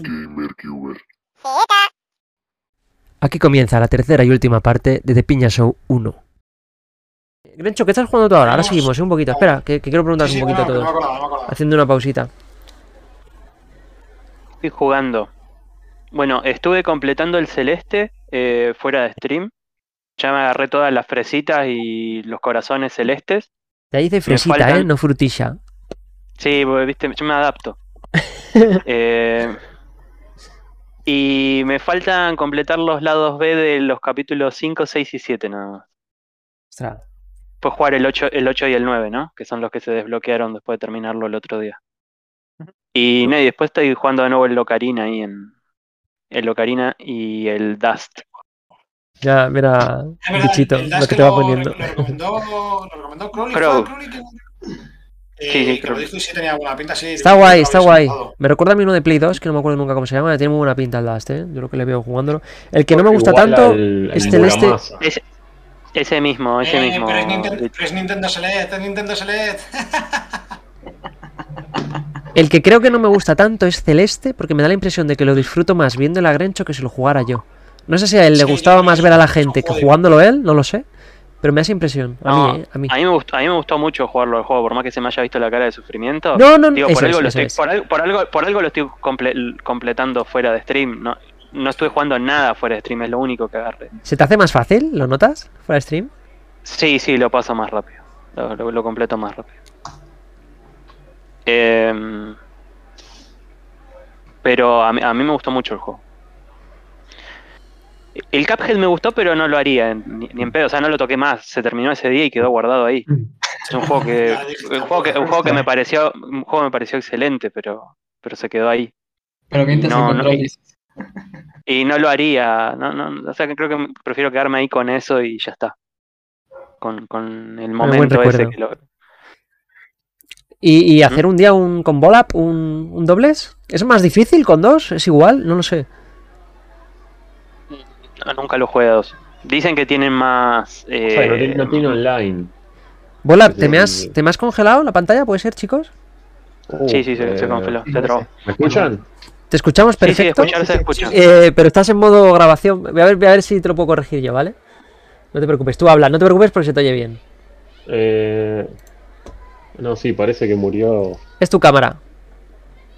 GamerCuber. Aquí comienza la tercera y última parte de The Piña Show 1. Grencho, ¿qué estás jugando tú ahora? Ahora seguimos, ¿eh? un poquito. Espera, que, que quiero preguntar Sí, sí, un poquito no, a todos. no. Haciendo una pausita. Estoy jugando. Bueno, estuve completando el celeste eh, fuera de stream. Ya me agarré todas las fresitas y los corazones celestes. De ahí dice fresita, faltan- ¿eh? No frutilla. Sí, porque, viste, yo me adapto. Eh, y me faltan completar los lados B de los capítulos 5, 6 y 7 nada más. Ostras. Después jugar el 8, el 8 y el 9, ¿no? Que son los que se desbloquearon después de terminarlo el otro día. Y, no, y después estoy jugando de nuevo el Locarina ahí en. El Locarina y el Dust. Ya, mira, verdad, bichito, el lo que te va poniendo. Lo recomendó, lo recomendó Crowley. Crow. ¿fue Crowley que- Eh, sí, que lo Crowley. dijo y sí tenía buena pinta, sí. Está guay, está guay. Me recuerda a mí uno de Play 2, que no me acuerdo nunca cómo se llama. Tiene muy buena pinta el Dust, ¿eh? Yo lo que le veo jugándolo. El que no me gusta Igual tanto es Celeste. Muramasa. Ese, ese mismo, ese Eh, mismo. Pero es Nintendo, pero es Nintendo Select, es Nintendo Select. El que creo que no me gusta tanto es Celeste, porque me da la impresión de que lo disfruto más viendo el Grencho que si lo jugara yo. No sé si a él le Sí, gustaba más creo ver a la gente que jugándolo él, no lo sé. Pero me esa impresión. A No, mí, ¿eh? A mí. A mí, me gustó, a mí me gustó mucho jugarlo al juego, por más que se me haya visto la cara de sufrimiento. No, no, no. Digo, por, algo estoy, por, algo, por, algo, por algo lo estoy comple- completando fuera de stream. No, no estuve jugando nada fuera de stream, es lo único que agarré. ¿Se te hace más fácil? ¿Lo notas? ¿Fuera de stream? Sí, sí, lo paso más rápido. Lo, lo- lo completo más rápido. Em, pero a mí, a mí me gustó mucho el juego. El Cuphead me gustó, pero no lo haría ni, ni en pedo. O sea, no lo toqué más. Se terminó ese día y quedó guardado ahí. Es un juego que, un juego que, un juego que me pareció, un juego que me pareció excelente, pero, pero se quedó ahí. Pero mientras No, el no, control y- no lo haría, no, no, o sea que creo que prefiero quedarme ahí con eso y ya está. Con, con el momento ese que lo, ¿Y, y hacer un día un con Bolap, un, un dobles? ¿Es más difícil con dos? ¿Es igual? No lo sé. No, nunca lo jugué a dos. Dicen que tienen más. O sea, no, eh, tiene, no tiene online. Bolap, Sí, ¿te me, sí, has, sí. ¿te me has congelado la pantalla? ¿Puede ser, chicos? Sí, sí, se, se eh, congeló, se trabó. ¿Me escuchan? ¿Te escuchamos Sí, sí, perfecto? escuchar se escucha. Eh, pero estás en modo grabación. Voy a, ver, voy a ver si te lo puedo corregir yo, ¿vale? No te preocupes, tú habla, no te preocupes porque se te oye bien. Eh, no, sí, parece que murió, Es tu cámara.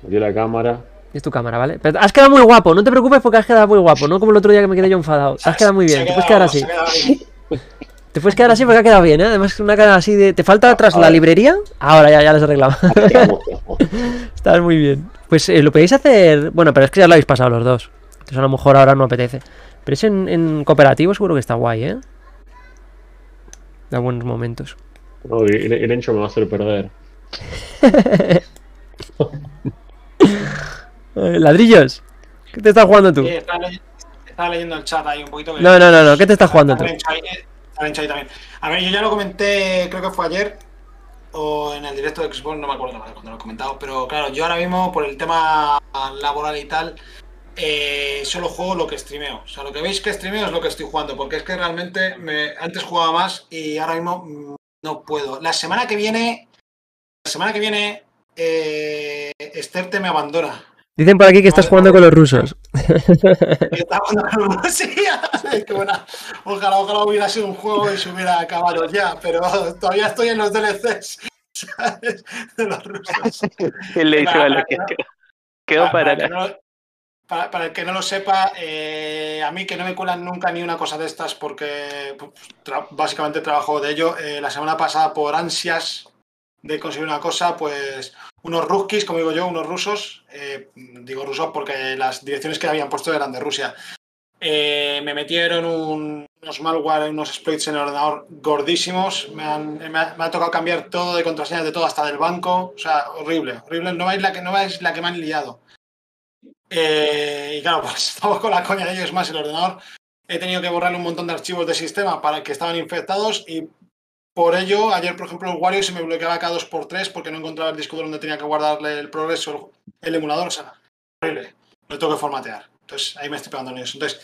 murió la cámara. Es tu cámara, ¿vale? Pero has quedado muy guapo, no te preocupes porque has quedado muy guapo, no como el otro día que me quedé yo enfadado. Has quedado muy bien, te puedes quedar así. Te puedes quedar así porque ha quedado bien, ¿eh? Además, una cara así de. ¿Te falta atrás la librería? Ahora ya, ya. Vamos, vamos. Estás muy bien. Pues eh, lo podéis hacer. Bueno, pero es que ya lo habéis pasado los dos. Entonces a lo mejor ahora no apetece. Pero es en, en cooperativo seguro que está guay, ¿eh? Da buenos momentos. No, el, el Encho me va a hacer perder. Eh, ladrillos. ¿Qué te estás jugando tú? Eh, Estaba leyendo, estaba leyendo el chat ahí un poquito. que- No, no, no, no. ¿Qué te estás jugando tú? Está Lencho ahí, está ahí también. A ver, yo ya lo comenté, creo que fue ayer, o en el directo de Xbox, no me acuerdo cuando lo he comentado, pero claro, yo ahora mismo, por el tema laboral y tal, eh, solo juego lo que streameo. O sea, lo que veis que streameo es lo que estoy jugando, porque es que realmente me, antes jugaba más y ahora mismo mm, no puedo. La semana que viene, la semana que viene, eh, Esther me abandona. Dicen por aquí que estás jugando con los rusos. Está jugando con. Qué buena. Ojalá, ojalá hubiera sido un juego y se hubiera acabado ya, pero todavía estoy en los DLCs ¿sabes? de los rusos. Él le Para- a lo que quedó, para el que la- no- para- para el que no lo sepa, eh, a mí que no me cuelan nunca ni una cosa de estas porque pues, tra- básicamente trabajo de ello. Eh, la semana pasada, por ansias de conseguir una cosa, pues unos ruskis, como digo yo, unos rusos, eh, digo rusos porque las direcciones que habían puesto eran de Rusia, eh, me metieron un- unos malware, unos exploits en el ordenador gordísimos, me, han- me ha, me ha tocado cambiar todo de contraseñas de todo, hasta del banco, o sea, horrible, horrible, no veis la que, no veis la que me han liado. Eh, y claro, pues estamos con la coña de ellos más el ordenador. He tenido que borrarle un montón de archivos de sistema para que estaban infectados y por ello, ayer, por ejemplo, el Wario se me bloqueaba cada 2x3 porque no encontraba el disco donde tenía que guardarle el progreso, el, emulador, o sea, horrible. Lo tengo que formatear. Entonces, ahí me estoy pegando en eso. Entonces,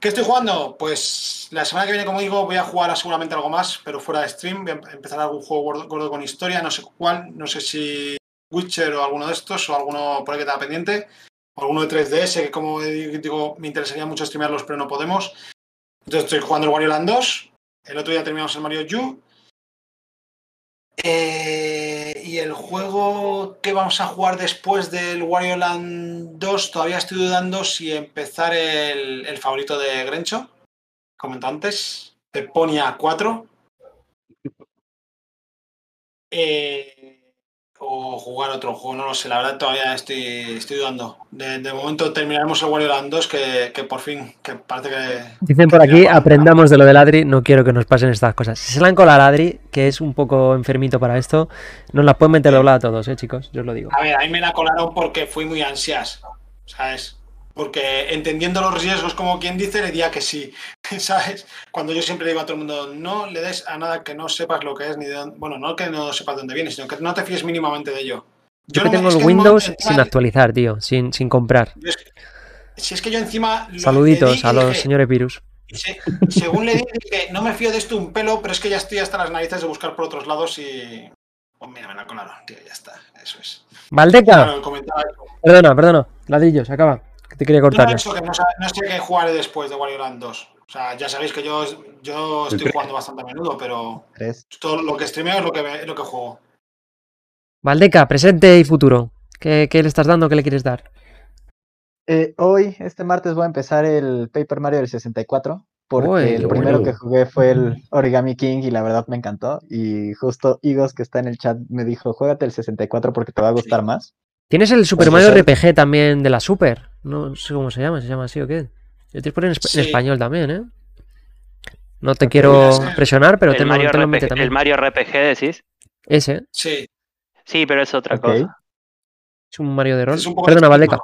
¿qué estoy jugando? Pues la semana que viene, como digo, voy a jugar a seguramente algo más, pero fuera de stream. Voy a empezar algún juego gordo, con historia, no sé cuál, no sé si Witcher o alguno de estos o alguno por ahí que estaba pendiente alguno de 3DS, que como digo, me interesaría mucho streamearlos, pero no podemos. Entonces estoy jugando el Wario Land 2. El otro día terminamos el Mario U. Eh, y el juego que vamos a jugar después del Wario Land 2, todavía estoy dudando si empezar el, el favorito de Grencho, comentó antes, Peponia 4. Eh, o jugar otro juego, no lo sé, la verdad todavía estoy, estoy dudando. De, de momento terminaremos el Wario Land 2, que, que, por fin, que parece que... Dicen por aquí, aprendamos de lo del Adri, no quiero que nos pasen estas cosas. Si se la han colado Adri, que es un poco enfermito para esto, nos la pueden meter doblada a todos, eh, chicos, yo os lo digo. A ver, a mí me la colaron porque fui muy ansias, ¿sabes? Porque entendiendo los riesgos, como quien dice, le diría que sí, ¿sabes? Cuando yo siempre digo a todo el mundo, no le des a nada que no sepas lo que es, ni de dónde, bueno, no que no sepas dónde viene, sino que no te fíes mínimamente de ello. Yo, yo que tengo el Windows sin actualizar, tío, sin, sin comprar. Es que, si es que yo encima... Saluditos a los dije, señores virus. Se, según le dije, no me fío de esto un pelo, pero es que ya estoy hasta las narices de buscar por otros lados y... Pues mira, me la colaron, tío, ya está, eso es. Valdeca. Perdona, perdona, ladillo, se acaba. Que te quería cortar. Que no, no, sé qué jugaré después de Wario Land 2. O sea, ya sabéis que yo, yo estoy jugando bastante a menudo, pero todo lo que streameo es lo que, es lo que juego. Valdeca, presente y futuro. ¿Qué, ¿Qué, le estás dando? ¿Qué le quieres dar? Eh, hoy, este martes, voy a empezar el Paper Mario del 64. Porque Uy, el primero bueno. que jugué fue el Origami King y la verdad me encantó. Y justo Igos, que está en el chat, me dijo: Juégate el 64 porque te va a gustar sí. más. Tienes el Super Mario RPG también de la Super. No sé cómo se llama, ¿se llama así o qué? Yo te ponen en, sí. en español también, ¿eh? No te quiero presionar, pero el te Mario, te lo RPG, también. el Mario RPG decís. Ese. Sí. Sí, pero es otra okay. cosa. Es un Mario de rol. Perdona, Valdeca.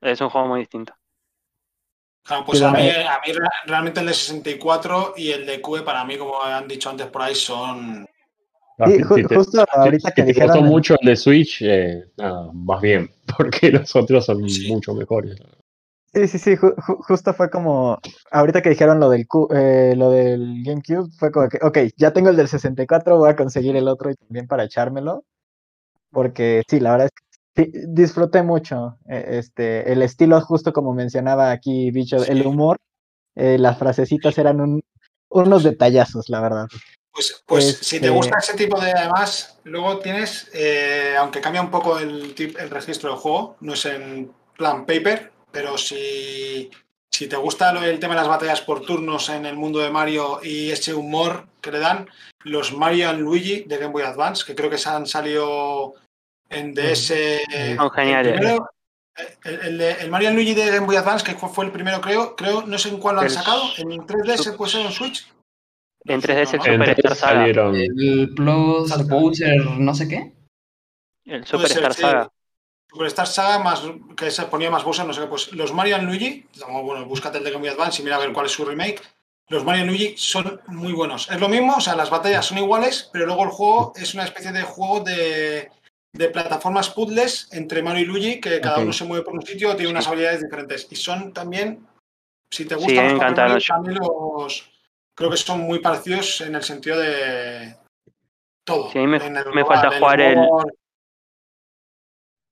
Es un juego muy distinto. Claro, pues a mí, a mí, realmente el de 64 y el de QE para mí, como han dicho antes por ahí, son... Sí, ju te, justo ahorita que dijeron... gustó mucho el de Switch, eh, nada, más bien, porque los otros son sí. mucho mejores. Sí, sí, sí, ju justo fue como, ahorita que dijeron lo del, Q eh, lo del GameCube, fue como que, ok, ya tengo el del 64, voy a conseguir el otro y también para echármelo, porque sí, la verdad es que sí, disfruté mucho eh, este, el estilo, justo como mencionaba aquí Bicho, sí. el humor, eh, las frasecitas eran un, unos detallazos, la verdad. Pues, pues este... si te gusta ese tipo de además, luego tienes, eh, aunque cambia un poco el, el registro del juego, no es en plan paper, pero si, si te gusta el tema de las batallas por turnos en el mundo de Mario y ese humor que le dan, los Mario and Luigi de Game Boy Advance, que creo que se han salido en DS. Son geniales. El, primero, el, el, el, Mario and Luigi de Game Boy Advance, que fue el primero, creo, creo no sé en cuál lo han sacado, en 3DS puede ser en Switch. En 3DS el Superstar Saga. El Plus Bowser, no sé qué. El Superstar Saga. Sí. Superstar Saga más que se ponía más Bowser, no sé qué, pues los Mario and Luigi, bueno, búscate el de Game Boy Advance y mira a ver cuál es su remake. Los Mario Luigi son muy buenos. Es lo mismo, o sea, las batallas son iguales, pero luego el juego es una especie de juego de, de plataformas puzzles entre Mario y Luigi, que cada okay. uno se mueve por un sitio, tiene unas habilidades diferentes. Y son también, si te gustan sí, los, Mario, también los creo que son muy parecidos en el sentido de todo. Sí, me, me falta jugar el,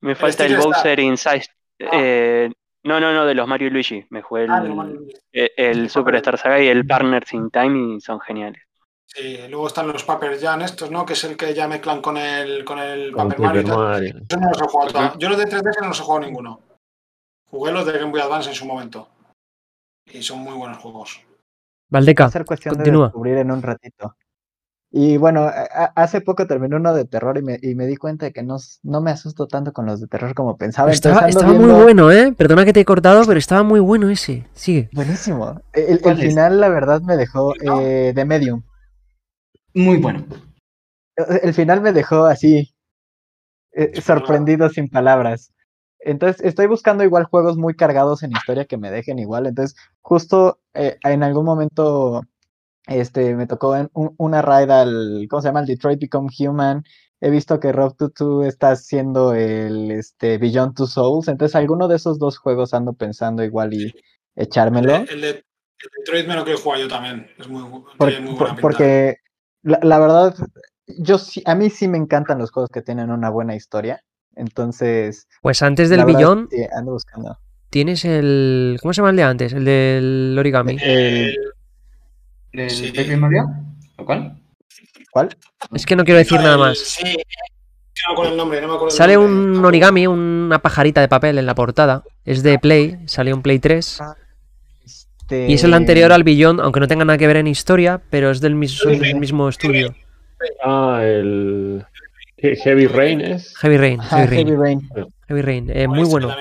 me falta el, el Bowser Inside. Ah. Eh, no, no, no, de los Mario y Luigi. Me jugué el, ah, el, el Superstar Saga y el Partners in Time y son geniales. Sí, luego están los Paper Jam estos, ¿no? Que es el que ya mezclan con el, con el con Paper Mario. Mario. Yo no los he jugado. Uh -huh. Yo los de 3DS no los he jugado ninguno. Jugué los de Game Boy Advance en su momento. Y son muy buenos juegos. Valdeca, Va a ser cuestión continúa. de descubrir en un ratito. Y bueno, hace poco terminé uno de terror y me, y me di cuenta de que no, no, me asusto tanto con los de terror como pensaba. Estaba, estaba viendo... muy bueno, ¿eh? Perdona que te he cortado, pero estaba muy bueno ese. Sigue. Buenísimo. El, el final, la verdad, me dejó eh, de medium. Muy bueno. El final me dejó así, eh, sorprendido sin palabras. Entonces, estoy buscando igual juegos muy cargados en historia que me dejen igual. Entonces, justo eh, en algún momento este, me tocó en un, una raid al, ¿cómo se llama? El Detroit Become Human. He visto que Rob Tutu está haciendo el este, Beyond Two Souls. Entonces, alguno de esos dos juegos ando pensando igual y echármelo. El, el, de, el Detroit me lo quiero jugar yo también. Es muy, por, muy por, Porque la, la, verdad, yo sí, a mí sí me encantan los juegos que tienen una buena historia. Entonces. Pues antes del billón sí, ando buscando. tienes el. ¿Cómo se llama el de antes? El del origami. El- ¿Del Sí. Mario? ¿O cuál? ¿Cuál? Es que no quiero decir nada más. Sí, no me acuerdo el nombre, no me acuerdo el Sale nombre. un origami, una pajarita de papel en la portada. Es de Play, salió en Play 3. Este, Y es el anterior al billón, aunque no tenga nada que ver en historia, pero es del mismo, son del mismo estudio. Ah, el. He- Heavy Rain es. Heavy Rain, Heavy Heavy Rain. Heavy Rain, eh, Pues, muy que bueno.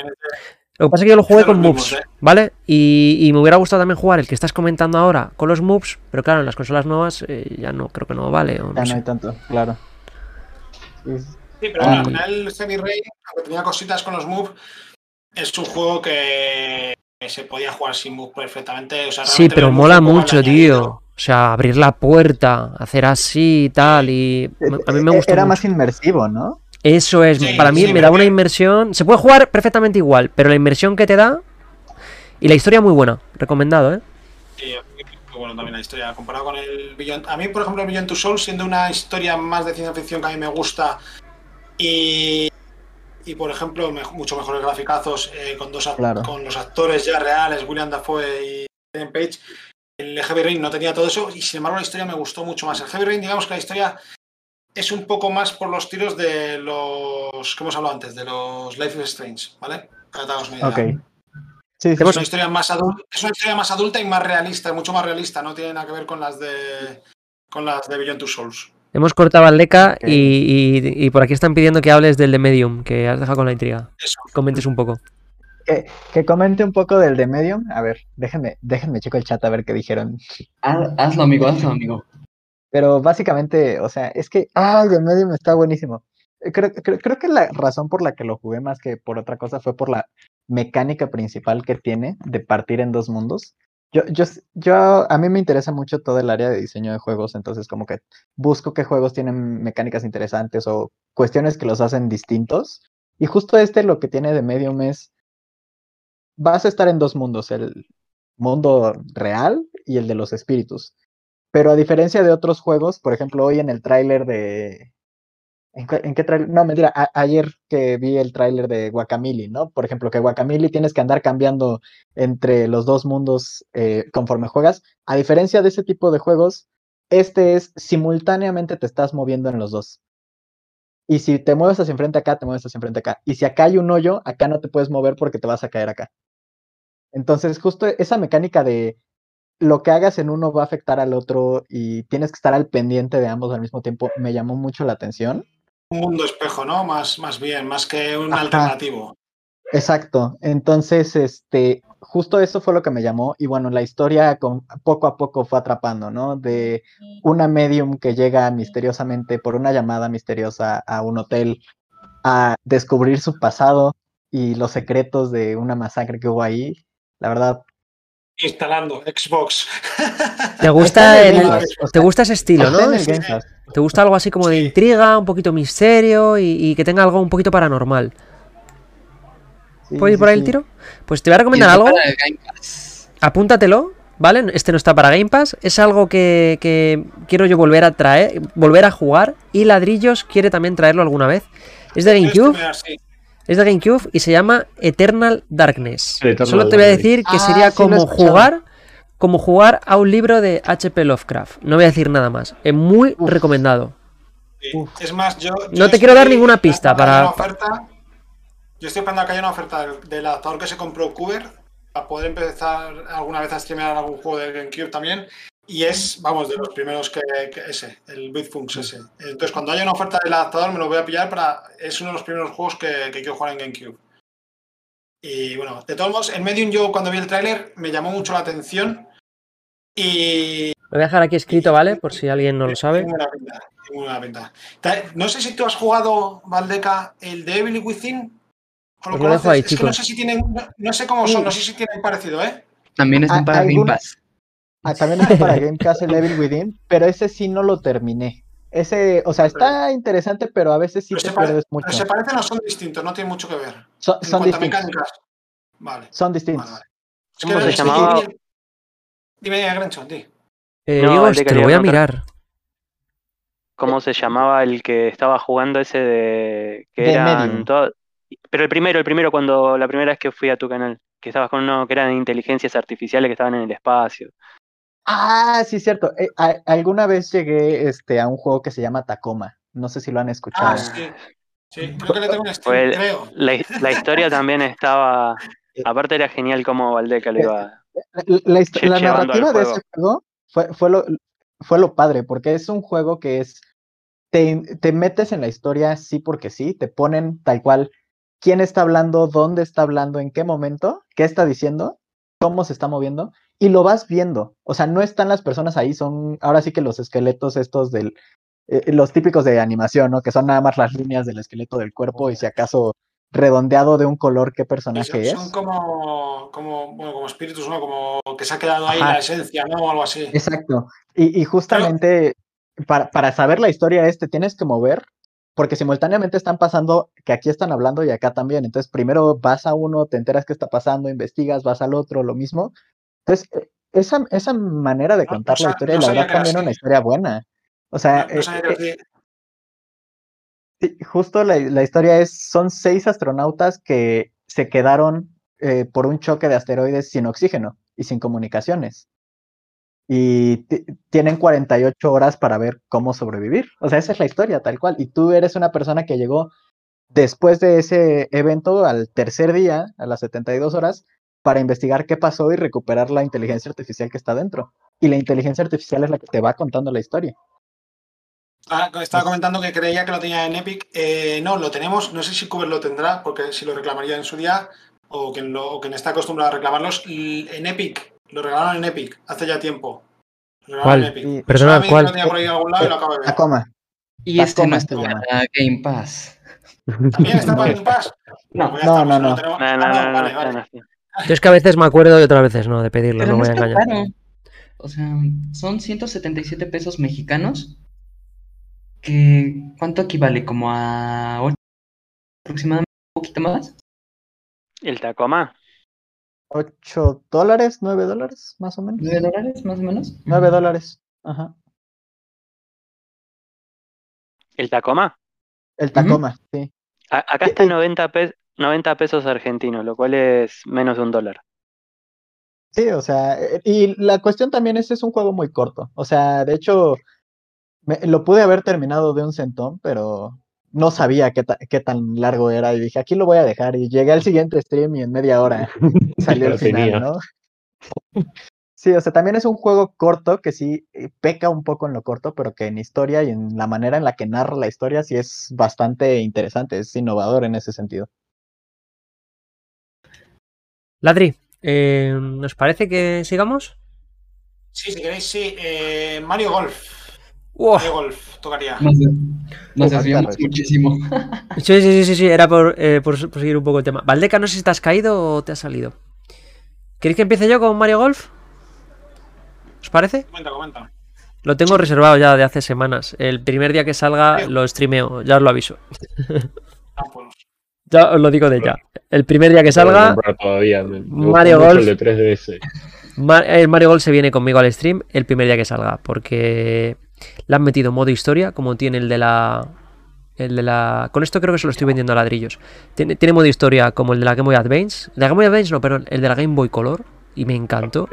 Lo que pasa es que yo lo jugué Son con moves, ¿eh? ¿vale? Y, y me hubiera gustado también jugar el que estás comentando ahora con los moves, pero claro, en las consolas nuevas eh, ya no, creo que no vale. O no Ya no hay tanto, claro. Sí, pero Ah. bueno, al final el Heavy Rain, aunque tenía cositas con los moves, es un juego que se podía jugar sin moves perfectamente. O sea, Sí, pero mola mucho, tío. O sea, abrir la puerta, hacer así y tal. Y a mí me Eh, gustó Era mucho. más inmersivo, ¿no? Eso es, Sí, para mí sí, me da una inmersión. Se puede jugar perfectamente igual, pero la inmersión que te da y la historia muy buena. Recomendado, ¿eh? Sí, muy bueno también la historia. Comparado con el Beyond. A mí, por ejemplo, el Beyond Two Souls, siendo una historia más de ciencia ficción que a mí me gusta y. Y por ejemplo, me- mucho mejores graficazos eh, con, dos Claro. con los actores ya reales, William Dafoe y Ellen Page. El Heavy Rain no tenía todo eso y sin embargo la historia me gustó mucho más. El Heavy Rain, digamos que la historia es un poco más por los tiros de los que hemos hablado antes, de los Life is Strange, ¿vale? Para una idea. Sí, sí, Es una historia más adulta, es una historia más adulta y más realista, mucho más realista, no tiene nada que ver con las de con las de Beyond Two Souls. Hemos cortado al Leca y- y por aquí están pidiendo que hables del de Medium, que has dejado con la intriga. Eso. Comentes un poco. Que, que comente un poco del de Medium. A ver, déjenme, déjenme checo el chat a ver qué dijeron. Haz- Hazlo, amigo, hazlo, amigo. Pero básicamente, o sea, es que, ah, el de Medium está buenísimo. Eh, Creo, creo, creo que la razón por la que lo jugué más que por otra cosa fue por la mecánica principal que tiene de partir en dos mundos. Yo, yo, yo, a mí me interesa mucho todo el área de diseño de juegos, entonces como que busco qué juegos tienen mecánicas interesantes o cuestiones que los hacen distintos. Y justo este lo que tiene de Medium es, vas a estar en dos mundos, el mundo real y el de los espíritus. Pero a diferencia de otros juegos, por ejemplo, hoy en el tráiler de... ¿En, qué- qué tráiler? No, mentira, ayer que vi el tráiler de Guacamole, ¿no? Por ejemplo, que Guacamole tienes que andar cambiando entre los dos mundos eh, conforme juegas. A diferencia de ese tipo de juegos, este es simultáneamente te estás moviendo en los dos. Y si te mueves hacia enfrente acá, te mueves hacia enfrente acá. Y si acá hay un hoyo, acá no te puedes mover porque te vas a caer acá. Entonces, justo esa mecánica de lo que hagas en uno va a afectar al otro y tienes que estar al pendiente de ambos al mismo tiempo, me llamó mucho la atención. Un mundo espejo, ¿no? Más, más bien, más que un Ajá. alternativo. Exacto. Entonces, este, justo eso fue lo que me llamó. Y bueno, la historia con, poco a poco fue atrapando, ¿no? De una medium que llega misteriosamente por una llamada misteriosa a un hotel a descubrir su pasado y los secretos de una masacre que hubo ahí. La verdad, Instalando Xbox. ¿Te gusta, en el el- Game Pass, o ¿te gusta ese estilo, no? ¿Te gusta algo así como de intriga, un poquito misterio y, y que tenga algo un poquito paranormal? Sí, ¿Puedo ir sí, por ahí el tiro? Pues te voy a recomendar algo. apúntatelo, ¿vale? Este no está para Game Pass. Es algo que, que quiero yo volver a traer, volver a jugar. Y Ladrillos quiere también traerlo alguna vez. Es de GameCube, Sí. Es de GameCube y se llama Eternal Darkness. Eternal Solo te voy a decir que Ah, sería sí como jugar, como jugar a un libro de H.P. Lovecraft. No voy a decir nada más. Es muy Uf. recomendado. Uf. Es más, yo. No yo te quiero dar ninguna pista para- oferta- yo estoy esperando a que haya una oferta del, del adaptador que se compró Cuber para poder empezar alguna vez a streamear algún juego de GameCube también. Y es, vamos, de los primeros que, que ese, el Bitfunks ese. Entonces, cuando haya una oferta del adaptador, me lo voy a pillar para. Es uno de los primeros juegos que, que quiero jugar en GameCube. Y bueno, de todos modos, en Medium, yo cuando vi el tráiler me llamó mucho la atención. Y Lo voy a dejar aquí escrito, ¿vale? Por si alguien no lo sabe. tiene buena pinta, tiene buena pinta. Ta- No sé si tú has jugado, Valdeca, el de Evil Within. ¿O Os lo dejo ahí, es que no chicos. sé si tienen, no, no sé cómo son, no sé si tienen parecido, ¿eh? También está Ah, para Game ¿alguna- Pass. Ah, también está para Game Pass el Evil Within, pero ese sí no lo terminé. Ese, o sea, está interesante, pero a veces sí Pero te pierdes pero mucho. se parecen o son distintos, no tienen mucho que ver. Son, En son distintos. Vale, Son vale, distintos. vale. Es ¿Cómo que se llamaba? Dime, Dime, Grancho, di. Eh, No, Diego, te lo voy a mirar. ¿Cómo se llamaba el que estaba jugando ese de. que De eran todo- Pero el primero, el primero, cuando la primera vez que fui a tu canal, que estabas con uno que eran inteligencias artificiales que estaban en el espacio. Ah, sí, cierto. Eh, a- alguna vez llegué este, a un juego que se llama Tacoma. No sé si lo han escuchado. Ah, sí. Sí, creo que le tengo un el- creo. La, his- la historia también estaba. Aparte era genial como Valdeca lo iba. La, la la al narrativa de ese juego fue, fue, lo, fue lo padre, porque es un juego que es. Te, te metes en la historia sí porque sí, te ponen tal cual quién está hablando, dónde está hablando, en qué momento, qué está diciendo, cómo se está moviendo, y lo vas viendo. O sea, no están las personas ahí, son ahora sí que los esqueletos estos del. eh, los típicos de animación, ¿no? Que son nada más las líneas del esqueleto del cuerpo y si acaso redondeado de un color qué personaje son, es. son como, como, bueno, como espíritus, ¿no? Como que se ha quedado ahí Ajá. la esencia, ¿no? O algo así. Exacto. Y, y justamente para, para saber la historia este tienes que mover, porque simultáneamente están pasando que aquí están hablando y acá también. Entonces primero vas a uno, te enteras qué está pasando, investigas, vas al otro, lo mismo. Entonces, eh, esa, esa manera de contar no la historia, no la verdad, era también así. una historia buena. O sea, eh, eh, Sí, justo la, la historia es, son seis astronautas que se quedaron eh, por un choque de asteroides sin oxígeno y sin comunicaciones. Y ti- tienen 48 horas para ver cómo sobrevivir. O sea, esa es la historia, tal cual. Y tú eres una persona que llegó después de ese evento al tercer día, a las 72 horas, para investigar qué pasó y recuperar la inteligencia artificial que está dentro. Y la inteligencia artificial es la que te va contando la historia. Ah, estaba comentando que creía que lo tenía en Epic. Eh, no, lo tenemos. No sé si Cuber lo tendrá, porque si lo reclamaría en su día, o quien, lo, o quien está acostumbrado a reclamarlos. En Epic. Lo regalaron en Epic hace ya tiempo. Lo regalaron ¿Cuál? en Epic. Y- Perdona, ¿cuál? Lo tenía por ahí en algún lado y lo acabo de ver. Tacoma. Y este no está en Game Pass. ¿También está para Game Pass? No, Pues ya no, no, Ah, no, no, no, vale, vale. Yo es que a veces me acuerdo y otras veces no de pedirlo, Pero no voy a engañar. caro. O sea, son 177 pesos mexicanos. Que, ¿Cuánto equivale? ¿Como a 8 aproximadamente? ¿Un poquito más? El Tacoma. 8 dólares, 9 dólares, más o menos. ¿9 dólares más o menos? 9 dólares. Ajá. El Tacoma. El Tacoma, sí. A- acá está eh. 90, pe- 90 pesos argentinos, lo cual es menos de un dólar. Sí, o sea, y la cuestión también es, es un juego muy corto. O sea, de hecho, me- lo pude haber terminado de un centón, pero no sabía qué, ta- qué tan largo era y dije, aquí lo voy a dejar. Y llegué al siguiente stream y en media hora salió el final, tenía. ¿no? Sí, o sea, también es un juego corto que sí eh, peca un poco en lo corto, pero que en historia y en la manera en la que narra la historia sí es bastante interesante, es innovador en ese sentido. Ladri, eh, ¿nos parece que sigamos? Sí, si queréis, sí. Eh, Mario Golf. ¡Uah! Mario Golf, tocaría. Nos, desviamos muchísimo. Sí, sí, sí, sí, sí, era por, eh, por, por seguir un poco el tema. Valdeca, no sé si te has caído o te has salido. ¿Queréis que empiece yo con Mario Golf? ¿Os parece? Comenta, comenta. Lo tengo reservado ya de hace semanas. El primer día que salga lo streameo, ya os lo aviso. Ah, pues, Ya os lo digo de ya. El primer día que salga, comprar todavía. Me, me gustó Mario Golf. El de 3DS. Ma- el Mario Golf se viene conmigo al stream el primer día que salga, porque le han metido modo historia, como tiene el de la. El de la. Con esto creo que se lo estoy vendiendo a ladrillos. Tiene, tiene modo historia como el de la Game Boy Advance. La Game Boy Advance, no, perdón, el de la Game Boy Color. Y me encantó.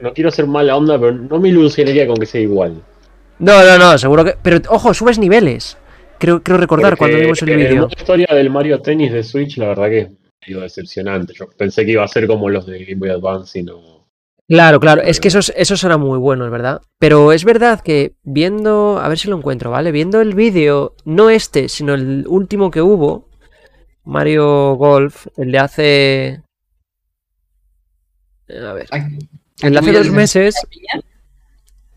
No quiero ser mala onda, pero no me ilusionaría con que sea igual. No, no, no, seguro que. Pero ojo, subes niveles. Creo, creo recordar cuando vimos el vídeo. historia del Mario Tennis de Switch, la verdad que es medio decepcionante. Yo pensé que iba a ser como los de Game Boy Advance y no. Claro, claro, es que esos, esos eran muy buenos, ¿verdad? Pero es verdad que viendo, a ver si lo encuentro, ¿vale? Viendo el vídeo, no este, sino el último que hubo, Mario Golf, el de hace... A ver, Aquí- el de hace dos meses, Piña.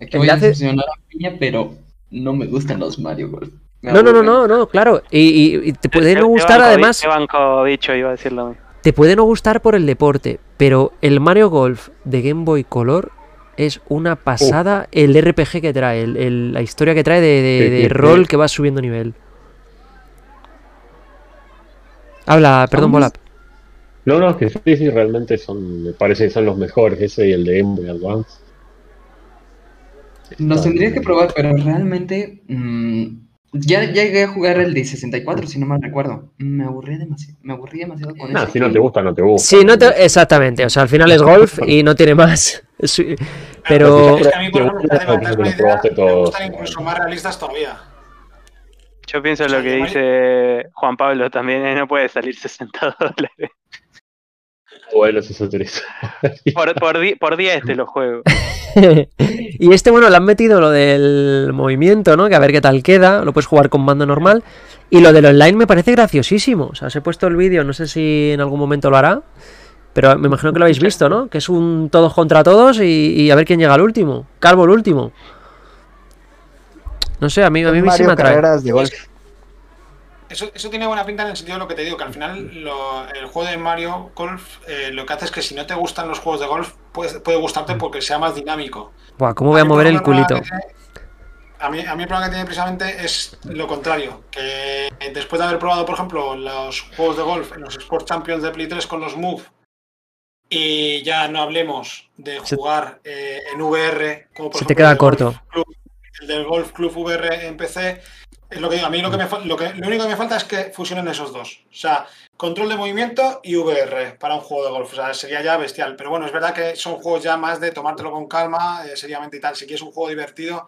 Aquí el voy a hace- a Piña, pero no me gustan los Mario Golf. No, no, no, no, no, claro, y, y- y te puede no te gustar banco, además, Te banco, bicho, iba a decirlo. Te puede no gustar por el deporte, pero el Mario Golf de Game Boy Color es una pasada el RPG que trae, el- el- la historia que trae de, de- Sí, de sí, rol sí. que va subiendo nivel. Habla, perdón, Vamos. Bolap. No, no, es que sí, sí, realmente son, me parece que son los mejores, ese y el de Game Boy Advance. Los tendría que probar, pero realmente mm, ya ya llegué a jugar el de 64, si no mal recuerdo. Me aburrí demasiado, me aburrí demasiado con Nah, ese. si no te gusta, no te gusta. Sí, no te- exactamente. O sea, al final es golf y no tiene más. Pero Es que a mí, por ejemplo, me gustan incluso más realistas todavía. Yo pienso lo que dice Juan Pablo también, eh, no puede salir 60 dólares. Por, por, di- por día este lo juego. y este, bueno, le han metido lo del movimiento, ¿no? Que a ver qué tal queda. Lo puedes jugar con mando normal. Y lo del online me parece graciosísimo. O sea, os he puesto el vídeo, no sé si en algún momento lo hará. Pero me imagino que lo habéis visto, ¿no? Que es un todos contra todos y, y a ver quién llega al último. Calvo el último. No sé, a mí, a mí sí me atrae. Carreras de golf. Eso, eso tiene buena pinta en el sentido de lo que te digo, que al final lo- el juego de Mario Golf eh, lo que hace es que si no te gustan los juegos de golf, puede, puede gustarte porque sea más dinámico. Buah, ¿cómo voy a mover el culito? tiene- A mí, a mí el problema que tiene precisamente es lo contrario, que después de haber probado, por ejemplo, los juegos de golf en los Sport Champions de Play 3 con los Move, y ya no hablemos de jugar eh, en VR, como por Se te ejemplo queda el corto. Golf Club- el del Golf Club VR en PC, es lo que digo, a mí lo, que me, lo, que, lo único que me falta es que fusionen esos dos. O sea, control de movimiento y VR para un juego de golf. O sea, sería ya bestial. Pero bueno, es verdad que son juegos ya más de tomártelo con calma, eh, seriamente y tal. Si quieres un juego divertido,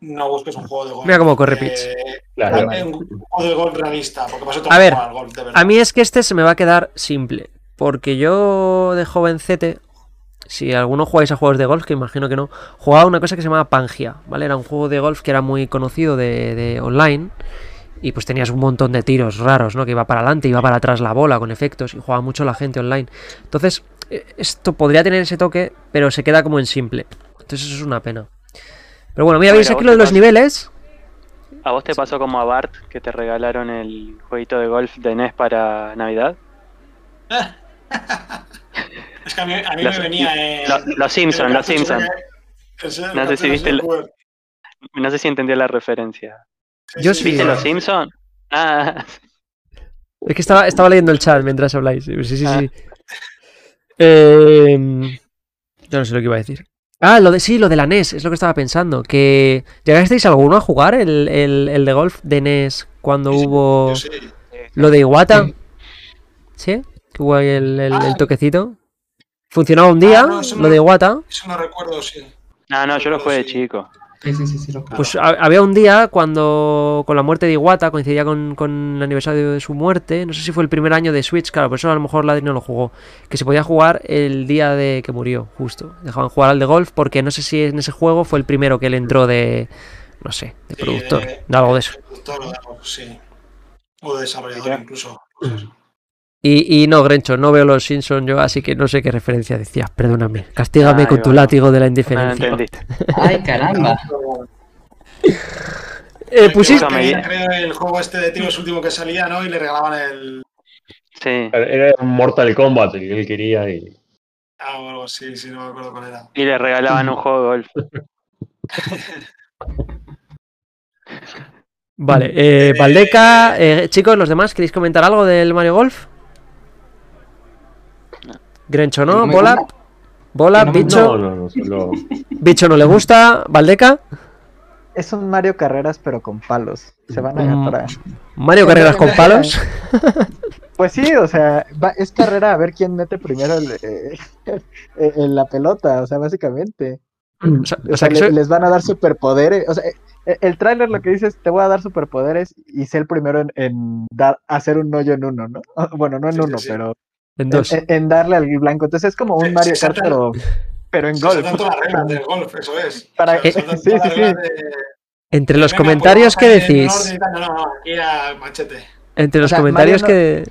no busques un juego de golf. Mira cómo corre Eh, Pitch. Claro. un juego de golf realista, porque vas a A ver, al golf, de verdad. A mí es que este se me va a quedar simple. Porque yo de jovencete, si alguno jugáis a juegos de golf, que imagino que no, jugaba una cosa que se llamaba Pangia, ¿vale? Era un juego de golf que era muy conocido de, de online. Y pues tenías un montón de tiros raros, ¿no? Que iba para adelante, iba para atrás la bola con efectos y jugaba mucho la gente online. Entonces, eh, esto podría tener ese toque, pero se queda como en simple. Entonces eso es una pena. Pero bueno, mira, veis aquí lo de los niveles. ¿A vos te pasó como a Bart que te regalaron el jueguito de golf de NES para Navidad? Es que a mí, a mí Los- me venía. eh, lo- los los cartucho Simpson. que- ese- el No sé si viste el-. No sé si entendía la referencia. Sí, Yo sí, sí. ¿Viste sí. los Simpson? Ah, Es que estaba, estaba leyendo el chat mientras habláis. Sí, sí, sí. Ah. sí. Eh, yo no sé lo que iba a decir. Ah, lo de sí, lo de la NES, es lo que estaba pensando. Que ¿Llegasteis alguno a jugar el, el- el de golf de NES cuando Sí, sí, hubo sí. lo de Iwata? ¿Sí? Que hubo ahí el, el- el Ah. toquecito. Funcionaba un día, Ah, no, lo no- de Iwata. Eso no recuerdo, sí. no, no, yo lo jugué de Sí. chico. Sí, sí, sí, sí, lo. Pues ha- había un día cuando con la muerte de Iwata coincidía con, con el aniversario de su muerte. No sé si fue el primer año de Switch, claro, por eso a lo mejor Ladri no lo jugó. Que se podía jugar el día de que murió, justo. Dejaban jugar al de golf porque no sé si en ese juego fue el primero que él entró de. No sé, de Sí, productor, de- de algo de eso. Productor o de sí. O de desarrollador incluso. Y, y no, Grencho, no veo los Simpsons yo, así que no sé qué referencia decías. Perdóname. Castígame con tu látigo de la No lo indiferencia. entendiste. Ay, caramba. Eh, pusiste. Creo, el juego este de tiros último que salía, ¿no? Y le regalaban el. Sí. Era un Mortal Kombat el que él quería y. Ah, o algo así, sí, no me acuerdo cuál era. Y le regalaban un juego de golf. Vale, eh, Valdeca, eh, chicos, los demás, ¿queréis comentar algo del Mario Golf? Grencho no, Bola. Bola, No Bicho, No, no, solo. Bicho no le gusta, Valdeca, Es un Mario Carreras, pero con palos. Se van a Mm. agarrar. Mario Carreras con palos. Pues sí, o sea, va- es carrera a ver quién mete primero el, eh, eh, en la pelota, o sea, básicamente. O sea, O o sea sea, que le- soy- les van a dar superpoderes. O sea, eh, el tráiler lo que dice es, te voy a dar superpoderes y sé el primero en, en dar, hacer un hoyo en uno, ¿no? Bueno, no en Sí, sí, uno, sí. pero en en, dos. en- en darle al blanco. Entonces es como un Sí, Mario sí, Kart, pero, pero en golf. todas las reglas del golf, eso es. Para- sí, sí, sí. de- Entre los Venga, comentarios pues que decís. No, no, no, aquí machete. entre los sea, comentarios que...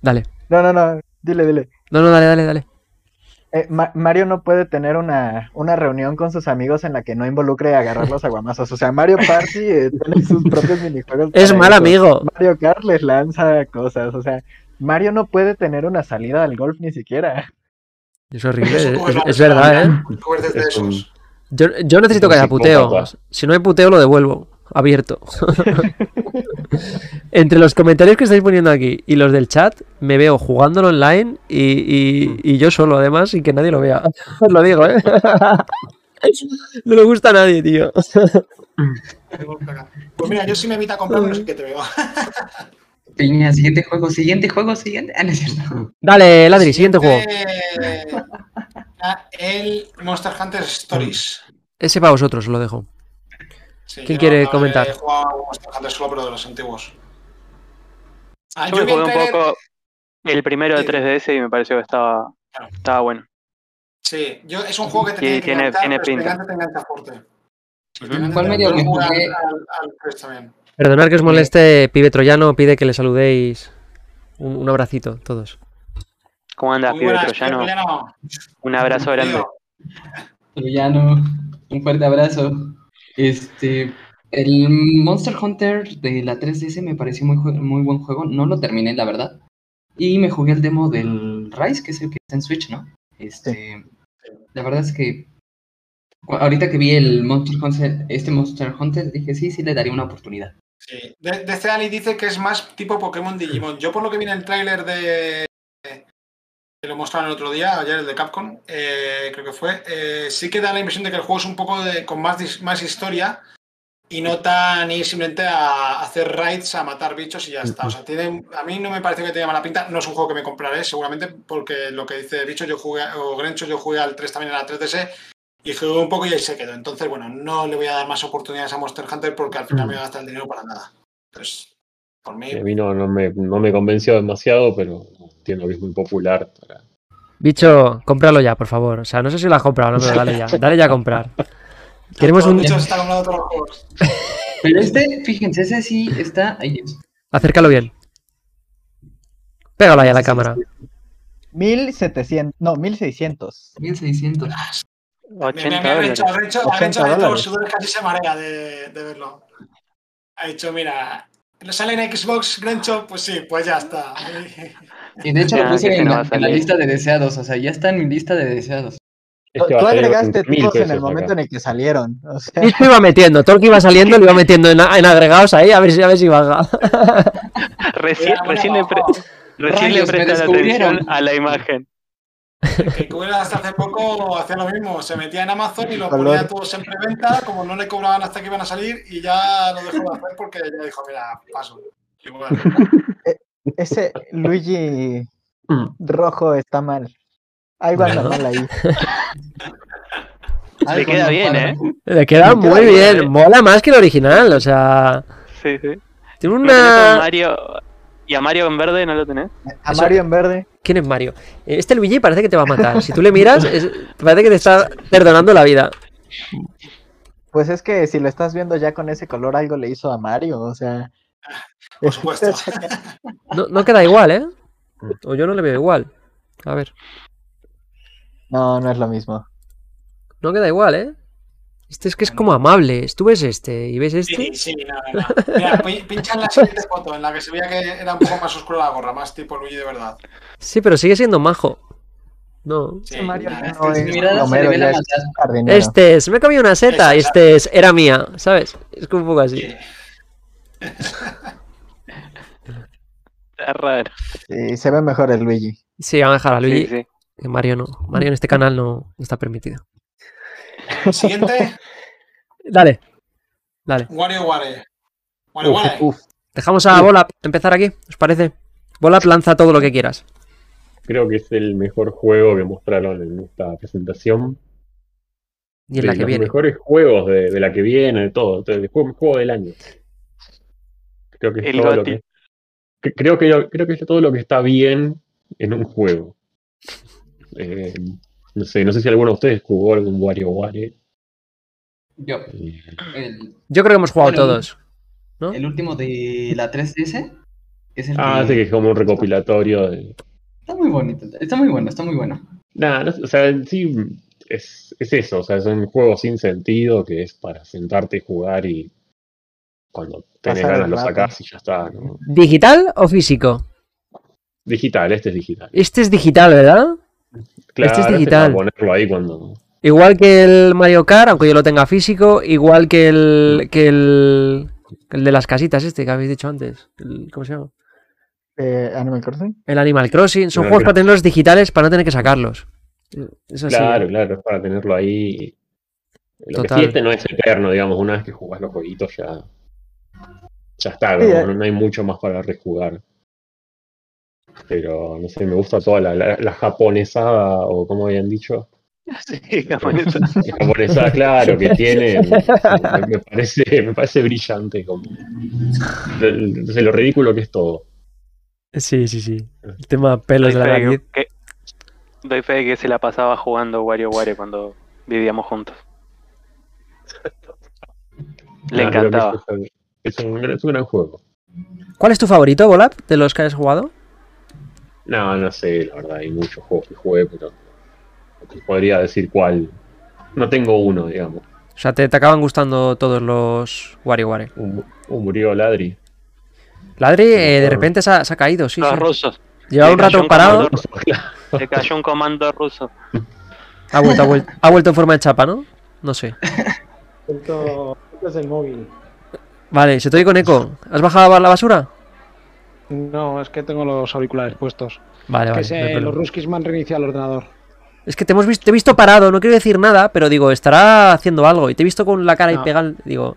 Dale, No, no, no, dile, dile. no, no, dale, dale, dale. Eh, Ma- Mario no puede tener una, una reunión con sus amigos en la que no involucre a agarrar los aguamazos. O sea, Mario Party eh, tiene sus propios minijuegos. Es mal eso. amigo. Mario Kart les lanza cosas. O sea, Mario no puede tener una salida al golf ni siquiera. Es horrible, Eso es, la- es verdad, ¿eh? Es Es un-. Yo, yo necesito que haya puteo. Si no hay puteo, lo devuelvo. Abierto. Entre los comentarios que estáis poniendo aquí y los del chat, me veo jugándolo online y, y- y yo solo, además, y que nadie lo vea. Os lo digo, ¿eh? No le gusta a nadie, tío. Pues mira, yo sí me evita comprar, no sé qué te veo. Piña, siguiente juego, siguiente juego, siguiente. Ah, no es cierto. Dale, Ladri, siguiente juego. Siguiente, ah, El Monster Hunter Stories. Ese para vosotros, os lo dejo. Sí, ¿Quién quiere no comentar? He jugado a Monster Hunter solo, pero de los antiguos. Ah, Yo me jugué un poco el primero de Sí. 3DS y me pareció que estaba, Claro. estaba bueno. Sí, yo, es un juego que te Sí, tiene que tiene- pinta. te engancha fuerte. ¿Cuál medio jugué? al, al, al 3 también. Perdonad que os moleste, pibe troyano, pide que le saludéis. Un, un abracito, todos. ¿Cómo andas, pibe buenas, troyano? Un abrazo grande. Troyano, un fuerte abrazo. Este, el Monster Hunter de la 3DS me pareció muy, muy buen juego. No lo terminé, la verdad. Y me jugué el demo del Rise, que es el que está en Switch, ¿no? Este, la verdad es que ahorita que vi el Monster Hunter, este Monster Hunter, dije sí, sí le daría una oportunidad. Sí. De, de este Ali dice que es más tipo Pokémon Digimon. Yo por lo que vi en el tráiler de que lo mostraron el otro día, ayer el de Capcom, eh, creo que fue, eh, sí que da la impresión de que el juego es un poco de, con más, más historia y no tan ir simplemente a hacer raids, a matar bichos y ya está. O sea, tiene, a mí no me parece que tenga mala pinta. No es un juego que me compraré, seguramente, porque lo que dice Bicho, yo jugué, o Grencho, yo jugué al 3 también en la 3DS y jugué un poco y ahí se quedó. Entonces, bueno, no le voy a dar más oportunidades a Monster Hunter porque al final me voy a gastar el dinero para nada. Entonces, por mí, A mí no, no, me, no me convenció demasiado, pero entiendo que es muy popular. para- Bicho, cómpralo ya, por favor. O sea, no sé si lo has comprado, no, pero dale ya. Dale ya a comprar. Queremos un. los bichos están comprando todos los juegos. Pero este, fíjense, ese sí está ahí. es. Acércalo bien. Pégalo ahí a la cámara. 1700, no, 1600. 1600. Mira, 80 mira, mira, dólares. Rencho, Rencho, 80 Rencho de todos dólares. los sudores casi se marea de, de verlo. Ha dicho, mira, ¿lo sale en Xbox, Grencho? Pues sí, pues ya está. Y de hecho Ya, lo puse en la, en la lista de deseados, o sea, ya está en mi lista de deseados. Tú Este tú agregaste 20.000 todos en el momento acá. en el que salieron. O sea, Bicho iba metiendo, todo lo que iba saliendo lo iba metiendo en, en agregados ahí, a ver si, a ver si baja. Recién, Mira, recién le, pre- recién le prestan descubrieron. atención a la imagen. Que Cuela hasta hace poco hacía lo mismo, se metía en Amazon y los Color. ponía todos en preventa, como no le cobraban hasta que iban a salir, y ya lo dejó de hacer porque ya dijo, mira, paso. Igual. ese Luigi Mm. rojo está mal. Algo anda mal ahí. Le queda bien, ¿eh? Le queda Me queda muy bien, bien. ¿eh? Mola más que el original, o sea. Sí, sí. Tiene ¿No tenés a una. Mario... ¿Y a Mario en verde no lo tenés? A Mario en verde. ¿Quién es Mario? Este Luigi parece que te va a matar. Si tú le miras, es- parece que te está perdonando la vida. Pues es que si lo estás viendo ya con ese color, algo le hizo a Mario. O sea. Por supuesto. No, no queda igual, ¿eh? O yo no le veo igual. A ver. No, no es lo mismo. No queda igual, ¿eh? Este es que es como amable. Tú ves este y ves este. Sí, sí, no, no, no. Mira, pi- pincha en la siguiente foto, en la que se veía que era un poco más oscura la gorra, más tipo Luigi de verdad. Sí, pero sigue siendo majo. No. Sí, Mario no este es es mirada Homero, la. Este es, me he comido una seta y este es, era mía, ¿sabes? Es como un poco así. Sí. Está raro. Sí, se ve mejor el Luigi. Sí, vamos a dejar a Luigi. Sí, sí. que Mario no. Mario en este canal no está permitido. Siguiente, Dale. Dale. Wario Ware. Wario Uf, Ware. uf. Dejamos a Volap empezar aquí, ¿os parece? Volap lanza todo lo que quieras. Creo que es el mejor juego que mostraron en esta presentación. Y en de la que los viene. mejores juegos de, de la que viene, de todo. El juego, juego del año. Creo que es El todo lo que, que- creo que creo que es todo lo que está bien en un juego. Eh, no sé, no sé si alguno de ustedes jugó algún WarioWare. Yo, Eh, el, Yo creo que hemos jugado Bueno, todos. ¿no? el último de la 3DS es el ah, que... sí, que es como un recopilatorio de. Está muy bonito, está muy bueno, está muy bueno. Nada, no sé, o sea, en sí es, es eso, o sea, es un juego sin sentido que es para sentarte y jugar y cuando tenés Pasar ganas lo sacás y ya está, ¿no? ¿Digital o físico? Digital, este es digital. Este es digital, ¿verdad? Claro, Este es digital. ponerlo ahí cuando. Igual que el Mario Kart, aunque yo lo tenga físico, igual que el que el, el de las casitas este que habéis dicho antes. El- ¿Cómo se llama? Eh, Animal Crossing. El Animal Crossing. Son juegos para tenerlos digitales para no tener que sacarlos. Eso sí. Claro, claro, es para tenerlo ahí. Lo que Total. sí este no es eterno, digamos, una vez que jugás los jueguitos ya. Ya está, Sí, como eh. no, no hay mucho más para rejugar. Pero no sé, me gusta toda la, la, la japonesada, o como habían dicho. Sí, japonesa. La japonesada, claro, que tiene. Me, me parece, me parece brillante. Como, de lo ridículo que es todo. Sí, sí, sí. El tema pelos de la que, que- doy fe de que se la pasaba jugando WarioWare cuando vivíamos juntos. Le Ah, encantaba. Es un, es un gran juego. ¿Cuál es tu favorito, Volap, de los que has jugado? No, no sé, la verdad, hay muchos juegos que jugué, pero podría decir cuál. No tengo uno, digamos. O sea, te, te acaban gustando todos los WarioWare. Un, un murió Ladri. Ladri, eh, de repente se ha, se ha caído, sí, Los sí. rusos. Llevaba Le un rato un parado. Le cayó un comando ruso. Ha vuelto, ha vuelto, ha vuelto en forma de chapa, ¿no? No sé. Esto esto es el móvil. Vale, se te oye con eco. ¿Has bajado la basura? No, es que tengo los auriculares puestos. Vale, que vale. se- no los ruskis me han reiniciado el ordenador. Es que te hemos visto, te he visto parado, no quiero decir nada, pero digo, estará haciendo algo. Y te he visto con la cara y No. pegada. Digo,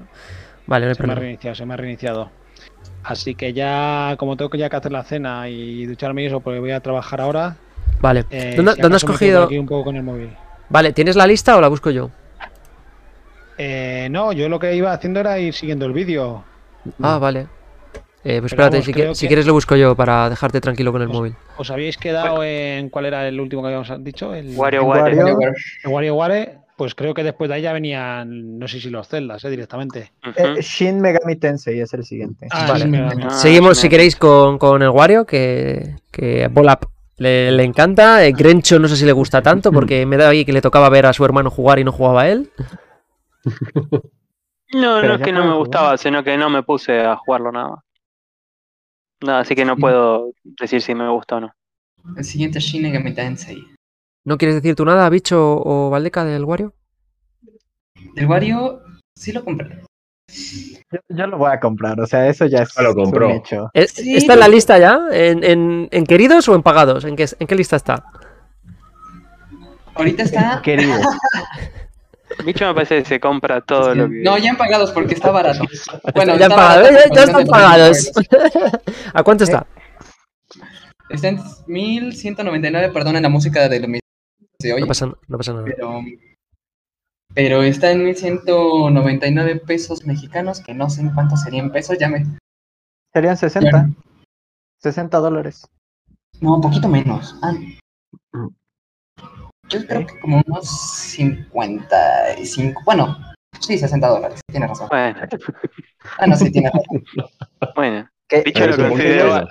vale, no hay Se me ha reiniciado, se me ha reiniciado. Así que ya, como tengo que ya que hacer la cena y ducharme y eso, porque voy a trabajar ahora. Vale. eh, ¿Dónde, si dónde has cogido? Aquí un poco con el móvil. Vale, ¿tienes la lista o la busco yo? Eh, no, yo lo que iba haciendo era ir siguiendo el vídeo. Ah, vale. Eh, pues Pero espérate, vamos, si, que- creo si que- quieres lo busco yo para dejarte tranquilo con el móvil. ¿Os habíais quedado en cuál era el último que habíamos dicho? El WarioWare. Wario. WarioWare. Pues creo que después de ahí ya venían, no sé si los celdas, eh, directamente. Eh, Shin Megami Tensei es el siguiente. Ah, Vale. Ah, Seguimos, me- si queréis, con, con el Wario, que, que Volap le, le encanta. Eh, Grencho no sé si le gusta tanto, porque me da ahí que le tocaba ver a su hermano jugar y no jugaba él. No, Pero no es que no me jugar. gustaba, sino que no me puse a jugarlo nada más. No, así que no puedo decir si me gusta o no. El siguiente es Shin Megami Tensei. ¿No quieres decir tú nada, bicho o Valdeca, del Wario? El Wario sí lo compré. Yo, yo lo voy a comprar, o sea, eso ya es lo compró. un hecho. Sí, ¿Está en la lista ya? ¿En, en, en queridos o en pagados? ¿En qué, ¿En qué lista está? Ahorita está. Querido. Bicho me parece que se compra todo lo que. No, ya en pagados porque está barato. Bueno, ya, está pagado, barato ya- ya están pagados. ¿A cuánto está? Está en 1199, perdonen la música de lo mismo de hoy. No pasa, no pasa nada. Pero, pero está en 1199 pesos mexicanos, que no sé en cuánto sería en pesos, ya me... Serían 60. 60 dólares. No, un poquito menos. Ah, yo creo que como unos 55, bueno, sí, 60 dólares, tienes razón. Bueno, Ah, no, sí, tienes razón. bueno. ¿Qué? Bicho lo considero.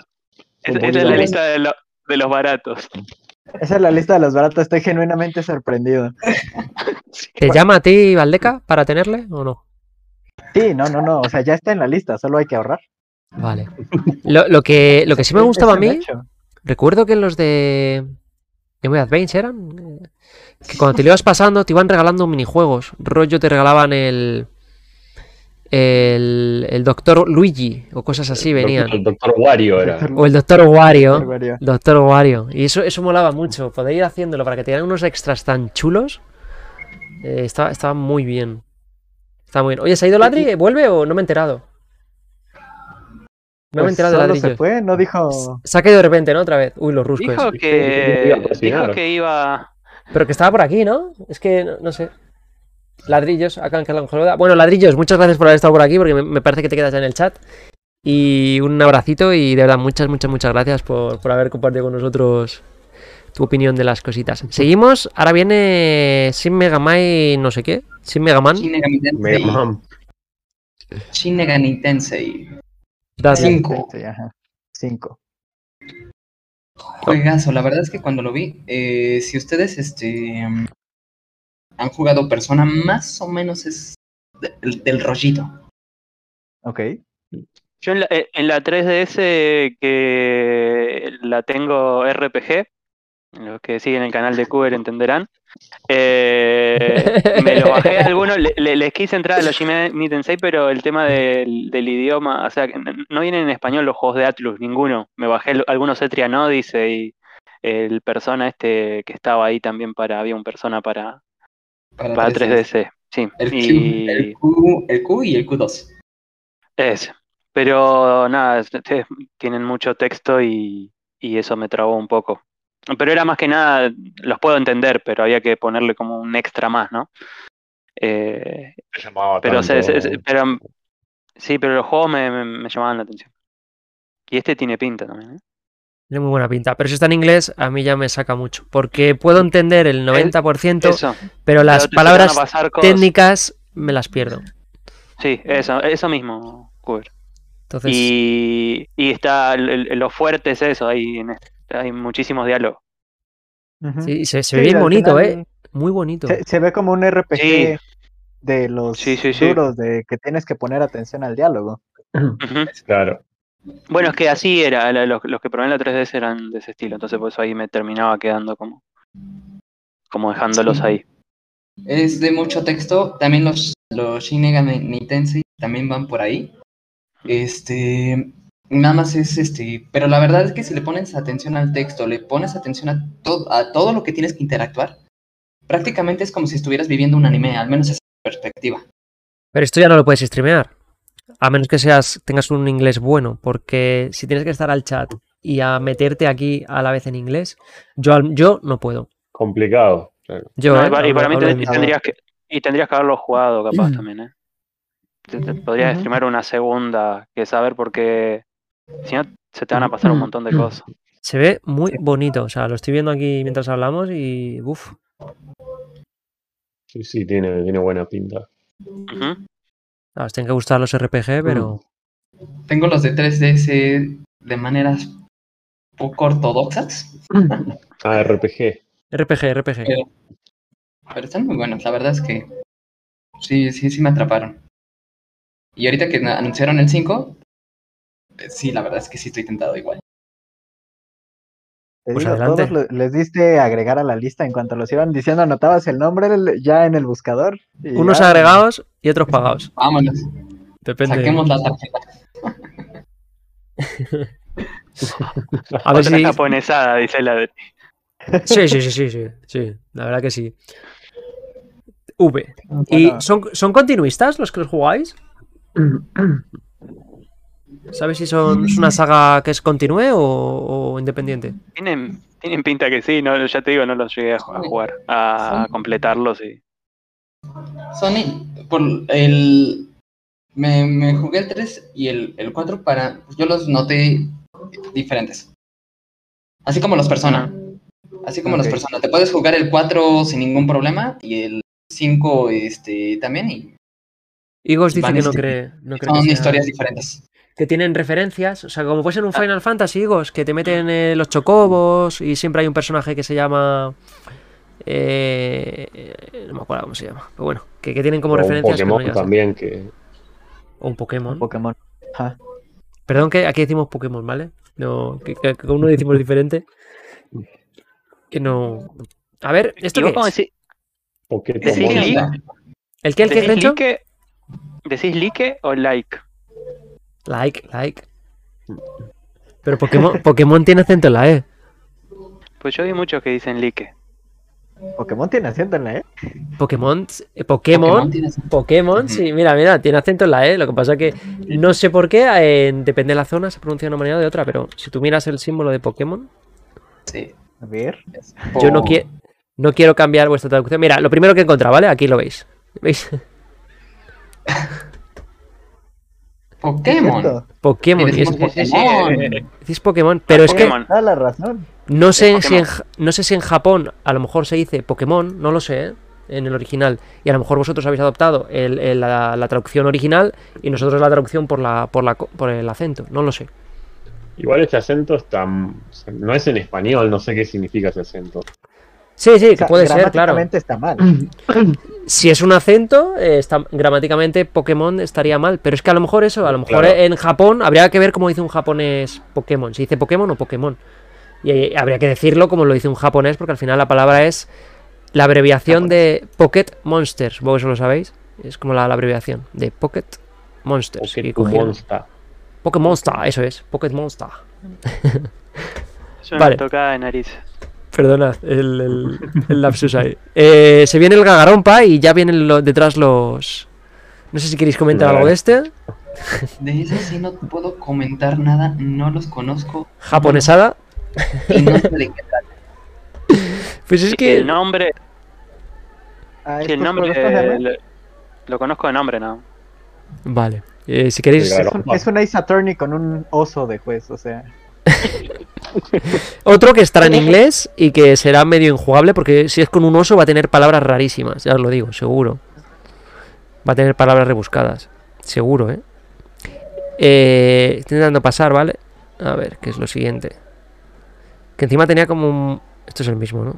esa es la lista de, lo- de los baratos. Esa es la lista de los baratos. Estoy genuinamente sorprendido. ¿Te llama a ti, Valdeca, para tenerle o no? Sí, no, no, no. O sea, ya está en la lista. Solo hay que ahorrar. Vale. Lo, lo que, lo que sí me gustaba a mí, recuerdo que en los de Game Boy Advance eran. Que cuando te lo ibas pasando te iban regalando minijuegos. Rollo te regalaban el. El, el Doctor Luigi o cosas así venían. El Doctor Wario era. O el Doctor Wario. Wario. Doctor Wario. Y eso, eso molaba mucho. Poder ir haciéndolo para que te dieran unos extras tan chulos. eh, estaba, estaba muy bien. Estaba muy bien. Oye, ¿se ha ido Ladri? ¿Vuelve o no me he enterado? No me he enterado de ladrillos. se fue, no dijo. Se ha caído de repente, ¿no? Otra vez. Uy, los ruscos. Dijo que. Dijo iba. Pero que estaba por aquí, ¿no? Es que no, no sé. Ladrillos, acá en Calangoluda. Bueno, ladrillos, muchas gracias por haber estado por aquí, porque me, me parece que te quedas ya en el chat. Y un abracito y de verdad, muchas, muchas, muchas gracias por, por haber compartido con nosotros tu opinión de las cositas. Seguimos, ahora viene Sin Megamai, no sé qué. Sin Megaman. Shin Megami Mega Tensei. Man. Shin Megami Tensei. Dale. Cinco. Sí, ajá. Cinco. Juegazo, la verdad es que cuando lo vi, eh, si ustedes este, han jugado Persona, más o menos es del, del rollito. Ok. Yo en la, eh, en la 3DS que la tengo RPG, los que siguen el canal de Cuber entenderán. eh, me lo bajé a algunos, le- le- les quise entrar a los Shin Tensei, pero el tema del, del idioma, o sea, no vienen en español los juegos de Atlus, ninguno. Me bajé algunos Etrian Odyssey, el Persona este que estaba ahí también para, había un Persona para, Para, para 3DS. 3DS. Sí, El Q, y el Q, el Q y el Q2. ese. Pero nada, es- es- tienen mucho texto y, y eso me trabó un poco. Pero era más que nada, los puedo entender, pero había que ponerle como un extra más, ¿no? Eh, Me llamaba pero, se- tanto- se- se- pero sí, pero los juegos me, me- me llamaban la atención. Y este tiene pinta también, ¿eh? Tiene muy buena pinta. Pero si está en inglés, a mí ya me saca mucho. Porque puedo entender el 90%, Eso. pero las pero palabras técnicas me las pierdo. Sí, eso, eso mismo, Cuber. Entonces, Y, y está lo fuerte es eso, hay, en este- hay muchísimos diálogos. Sí, se, se Sí, ve bien bonito, final ¿eh? Muy bonito. Se, se ve como un RPG Sí. de los Sí, sí, sí. duros, de que tienes que poner atención al diálogo. Claro. Bueno, es que así era, los, los que probé en la 3DS eran de ese estilo, entonces por eso ahí me terminaba quedando como, como dejándolos Sí. ahí. Es de mucho texto. También los, los Shin Megami Tensei también van por ahí. Este. Nada más es este. Pero la verdad es que si le pones atención al texto, le pones atención a, todo a todo lo que tienes que interactuar, prácticamente es como si estuvieras viviendo un anime, al menos esa perspectiva. Pero esto ya no lo puedes streamear. A menos que seas, tengas un inglés bueno. Porque si tienes que estar al chat y a meterte aquí a la vez en inglés, yo, al- yo no puedo. Complicado. claro. Yo, No, ¿eh? y para, mí tendrías que, y tendrías que haberlo jugado capaz Mm. también, ¿eh? Podrías streamar una segunda que saber porque si no se te van a pasar un montón de cosas. Se ve muy bonito. O sea, lo estoy viendo aquí mientras hablamos y. Uf. Sí, sí, tiene, tiene buena pinta. Ujú. Ah, os tienen que gustar los RPG, pero. Tengo los de 3DS de maneras poco ortodoxas, Ah, RPG. RPG, RPG. pero, pero están muy buenos. La verdad es que sí, sí, sí me atraparon. Y ahorita que anunciaron el 5, eh, sí, la verdad es que sí estoy tentado igual. Te Pues digo, adelante. todos lo- les diste agregar a la lista en cuanto los iban diciendo, anotabas el nombre el- ya en el buscador. y Unos ya- agregados y otros pagados. Vámonos, Depende. saquemos la tarjeta. A ver si. japonesada, dice la de... Sí, sí, sí, sí, sí, sí. La verdad que sí. V. ¿Y son, son continuistas los que los jugáis? ¿Sabes si son es una saga que es continúe o, o independiente? Tienen, tienen pinta que sí, no, ya te digo, no los llegué a ju- a jugar, a, a completarlos y... Sony, por el. Me, me jugué el 3 y el, el 4 para. Yo los noté diferentes. Así como los Persona. Así como los Ok. Persona. Te puedes jugar el 4 sin ningún problema y el 5 este, también. Y Igos dice Van que no cree, no cree son que, sea- historias diferentes. Que tienen referencias, o sea, como puede ser Ah. un Final Fantasy, Igos, que te meten eh, los chocobos y siempre hay un personaje que se llama... eh, no me acuerdo cómo se llama, pero bueno, que, que tienen como O un referencias... que no Pokémon también que. O un Pokémon. Pokémon. Ajá. Perdón que aquí decimos Pokémon, ¿vale? No, que, que, que uno decimos diferente. Que no. A ver, ¿esto ¿Y qué es? onda. ¿El qué, el qué, decís like o like? Like, like. Pero Pokémon, Pokémon tiene acento en la E. Pues yo vi muchos que dicen like. Pokémon tiene acento en la E. Pokémon, eh, Pokémon, Pokémon, sí, mira, mira, tiene acento en la E. Lo que pasa que no sé por qué, eh, depende de la zona, se pronuncia de una manera o de otra, pero si tú miras el símbolo de Pokémon, sí. A ver. yo no, quiero no quiero cambiar vuestra traducción. Mira, lo primero que he encontrado, ¿vale? Aquí lo veis. ¿Veis? Pokémon. Pokémon. Es- sí, Pokémon. decís Pokémon, pero es que la razón. no sé, Es si en, no sé si en Japón a lo mejor se dice Pokémon, no lo sé, ¿eh? en el original. Y a lo mejor vosotros habéis adoptado el- el- la, la traducción original y nosotros la traducción por, la, por, la, por el acento, no lo sé. Igual este acento está. No es en español, no sé qué significa ese acento. Sí, sí, O sea, puede ser, claro. gramáticamente está mal. Si es un acento, eh, está, gramáticamente Pokémon estaría mal. Pero es que a lo mejor eso, a lo mejor Claro. en Japón habría que ver cómo dice un japonés Pokémon. Si dice Pokémon o Pokémon. Y eh, habría que decirlo como lo dice un japonés, porque al final la palabra es la abreviación de Pocket Monsters. Vos eso lo sabéis. Es como la, la abreviación de Pocket Monsters. Y cogieron- Pokémon Monster, eso es. Pocket Monster. Es una Vale. tocada de nariz. Perdonad el, el- el lapsus ahí. Eh, se viene el Gagarompa y ya vienen lo- detrás los. No sé si queréis comentar algo de este. De ese sí no puedo comentar nada, no los conozco Japonesada. y no sé de qué trata. Pues es que. El nombre, Ah, sí, el ¿estos nombre lo, lo conozco de nombre, ¿no? Vale. Eh, si queréis. Es un, es un Ace Attorney con un oso de juez, o sea. Otro que estará en inglés y que será medio injugable porque si es con un oso va a tener palabras rarísimas, ya os lo digo, seguro. Va a tener palabras rebuscadas, seguro, ¿eh? eh estoy intentando pasar, ¿vale? A ver, ¿qué es lo siguiente? Que encima tenía como un... Esto es el mismo, ¿no?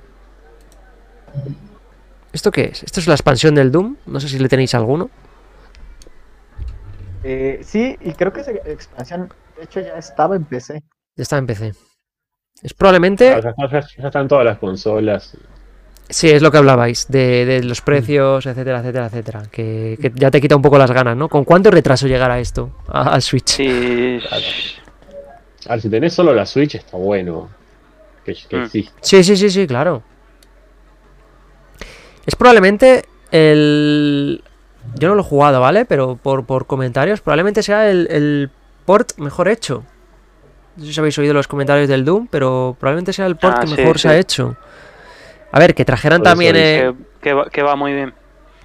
¿Esto qué es? Esto es la expansión del Doom, no sé si le tenéis alguno. Eh, sí, y creo que esa expansión, de hecho, ya estaba en PC. Ya está en PC. Es probablemente... Ya, ya- ya- ya están todas las consolas. Sí, es lo que hablabais, de, de los precios, etcétera, etcétera, etcétera. Que, que ya te quita un poco las ganas, ¿no? ¿Con cuánto retraso llegará esto a- al Switch? Sí, A ver, si tenés solo la Switch, está bueno. Que, que Mm. Sí, sí, sí, sí, claro. Es probablemente el... Yo no lo he jugado, ¿vale? Pero por, por comentarios, probablemente sea el, el port mejor hecho. No sé si habéis oído los comentarios del Doom, pero probablemente sea el port Ah, que sí, mejor se ha hecho. A ver, que trajeran Por eso también... eh, que, que va, que va muy bien.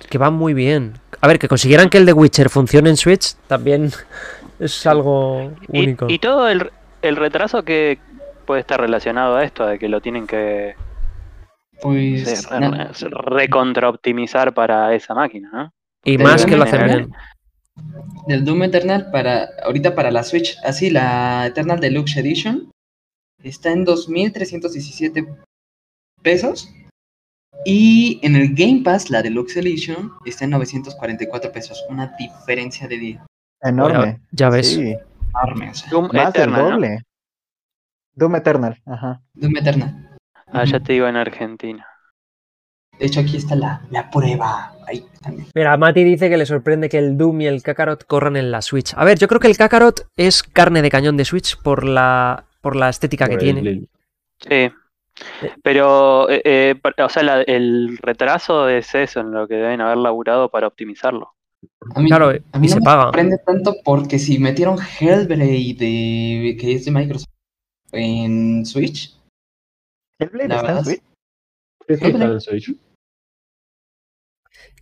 que van muy bien. A ver, que consiguieran que el de Witcher funcione en Switch también es algo Y, único. y todo el, el retraso que puede estar relacionado a esto, de que lo tienen que Pues re- re- recontraoptimizar para esa máquina, ¿no? Y más que lo hacen bien. Del Doom Eternal para ahorita para la Switch, así la Eternal Deluxe Edition está en 2.317 pesos y en el Game Pass la Deluxe Edition está en 944 pesos, una diferencia de día Enorme. Ya ves. Sí, enorme, o sea, Doom más del Eternal, ¿no? doble. Doom Eternal, ajá. Doom Eternal. Ah, ya te digo en Argentina. De hecho aquí está la, la prueba, ahí también. Mira, Mati dice que le sorprende que el Doom y el Kakarot corran en la Switch. A ver, yo creo que el Kakarot es carne de cañón de Switch por la, por la estética que el- tiene. el- Sí. Pero, eh, eh, o sea, la- el retraso es eso, en lo que deben haber laburado para optimizarlo. A mí, Claro, a mí y no se me paga. sorprende tanto porque si metieron Hellblade de, que es de Microsoft en Switch, ¿Hellblade La está en Switch sí, está en Switch.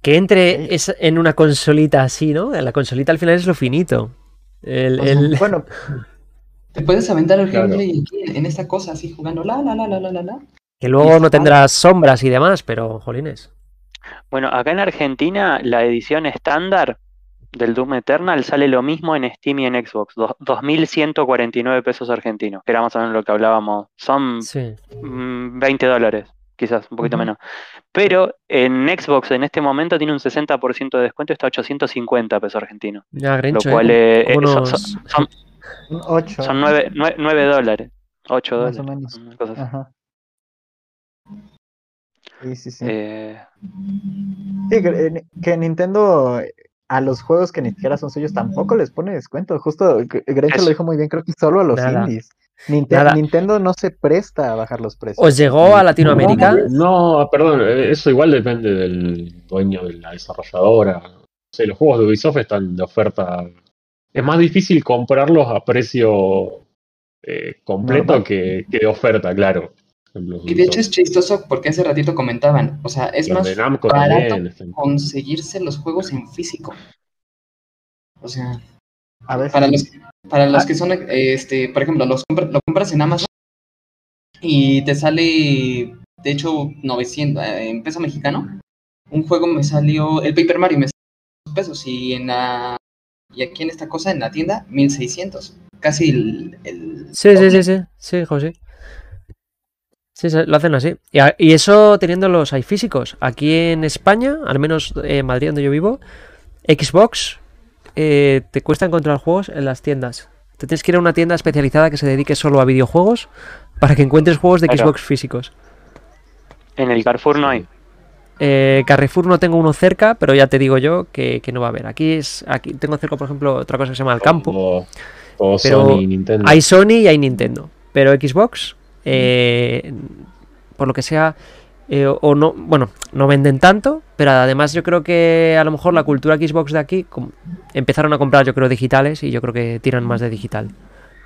Que entre Sí. es en una consolita así, ¿no? La consolita al final es lo finito. El, el- Bueno, te puedes aventar el Claro. Aquí en, en esta cosa así jugando la la la la la la la. que luego no tendrás sombras y demás, pero jolines. Bueno, acá en Argentina la edición estándar del Doom Eternal sale lo mismo en Steam y en Xbox, do- 2.149 pesos argentinos, que era más o menos lo que hablábamos. Son Sí. mm, 20 dólares, quizás un poquito menos. Pero en Xbox en este momento tiene un 60% de descuento está a 850 pesos argentinos. Ya, Lo Grencho, cual ¿eh? eh, eh, son, son- son- 8. son 9, dólares, 8 Más dólares. o menos. una cosa así. Ajá. Sí, sí, sí. Eh, Sí, que, eh, que Nintendo eh, a los juegos que ni siquiera son suyos tampoco les pone descuento. Justo Grencho lo dijo muy bien, creo que solo a los Nada. indies. Nada. Nintendo no se presta a bajar los precios. ¿Os llegó a Latinoamérica? No, perdón, eh, eso igual depende del dueño de la desarrolladora. No sé, los juegos de Ubisoft están de oferta. Es más difícil comprarlos a precio eh, completo que, que de oferta, claro. Y de hecho es chistoso porque hace ratito comentaban, o sea, es Los más barato también. conseguirse los juegos en físico. O sea, A veces. para los, para los Ah. que son, este, por ejemplo, los compra- lo compras en Amazon y te sale, de hecho, 900 eh, en peso mexicano. Un juego me salió, el Paper Mario me salió pesos y en la y aquí en esta cosa en la tienda 1600, casi el, el Sí, sí, sí, sí, sí, José. Sí, sí, lo hacen así. Y, a- y eso teniendo los hay físicos. Aquí en España, al menos en Madrid donde yo vivo, Xbox eh, te cuesta encontrar juegos en las tiendas. Te tienes que ir a una tienda especializada que se dedique solo a videojuegos para que encuentres juegos de Claro. Xbox físicos. en el Carrefour no hay. Eh, Carrefour no tengo uno cerca, pero ya te digo yo que, que no va a haber. Aquí es, aquí tengo cerca, por ejemplo, otra cosa que se llama el campo. Todo, todo Pero Sony y Nintendo. Hay Sony y hay Nintendo. Pero Xbox, eh, por lo que sea, eh, o no, bueno, no venden tanto, pero además yo creo que a lo mejor la cultura Xbox de aquí com- empezaron a comprar, yo creo, digitales y yo creo que tiran más de digital.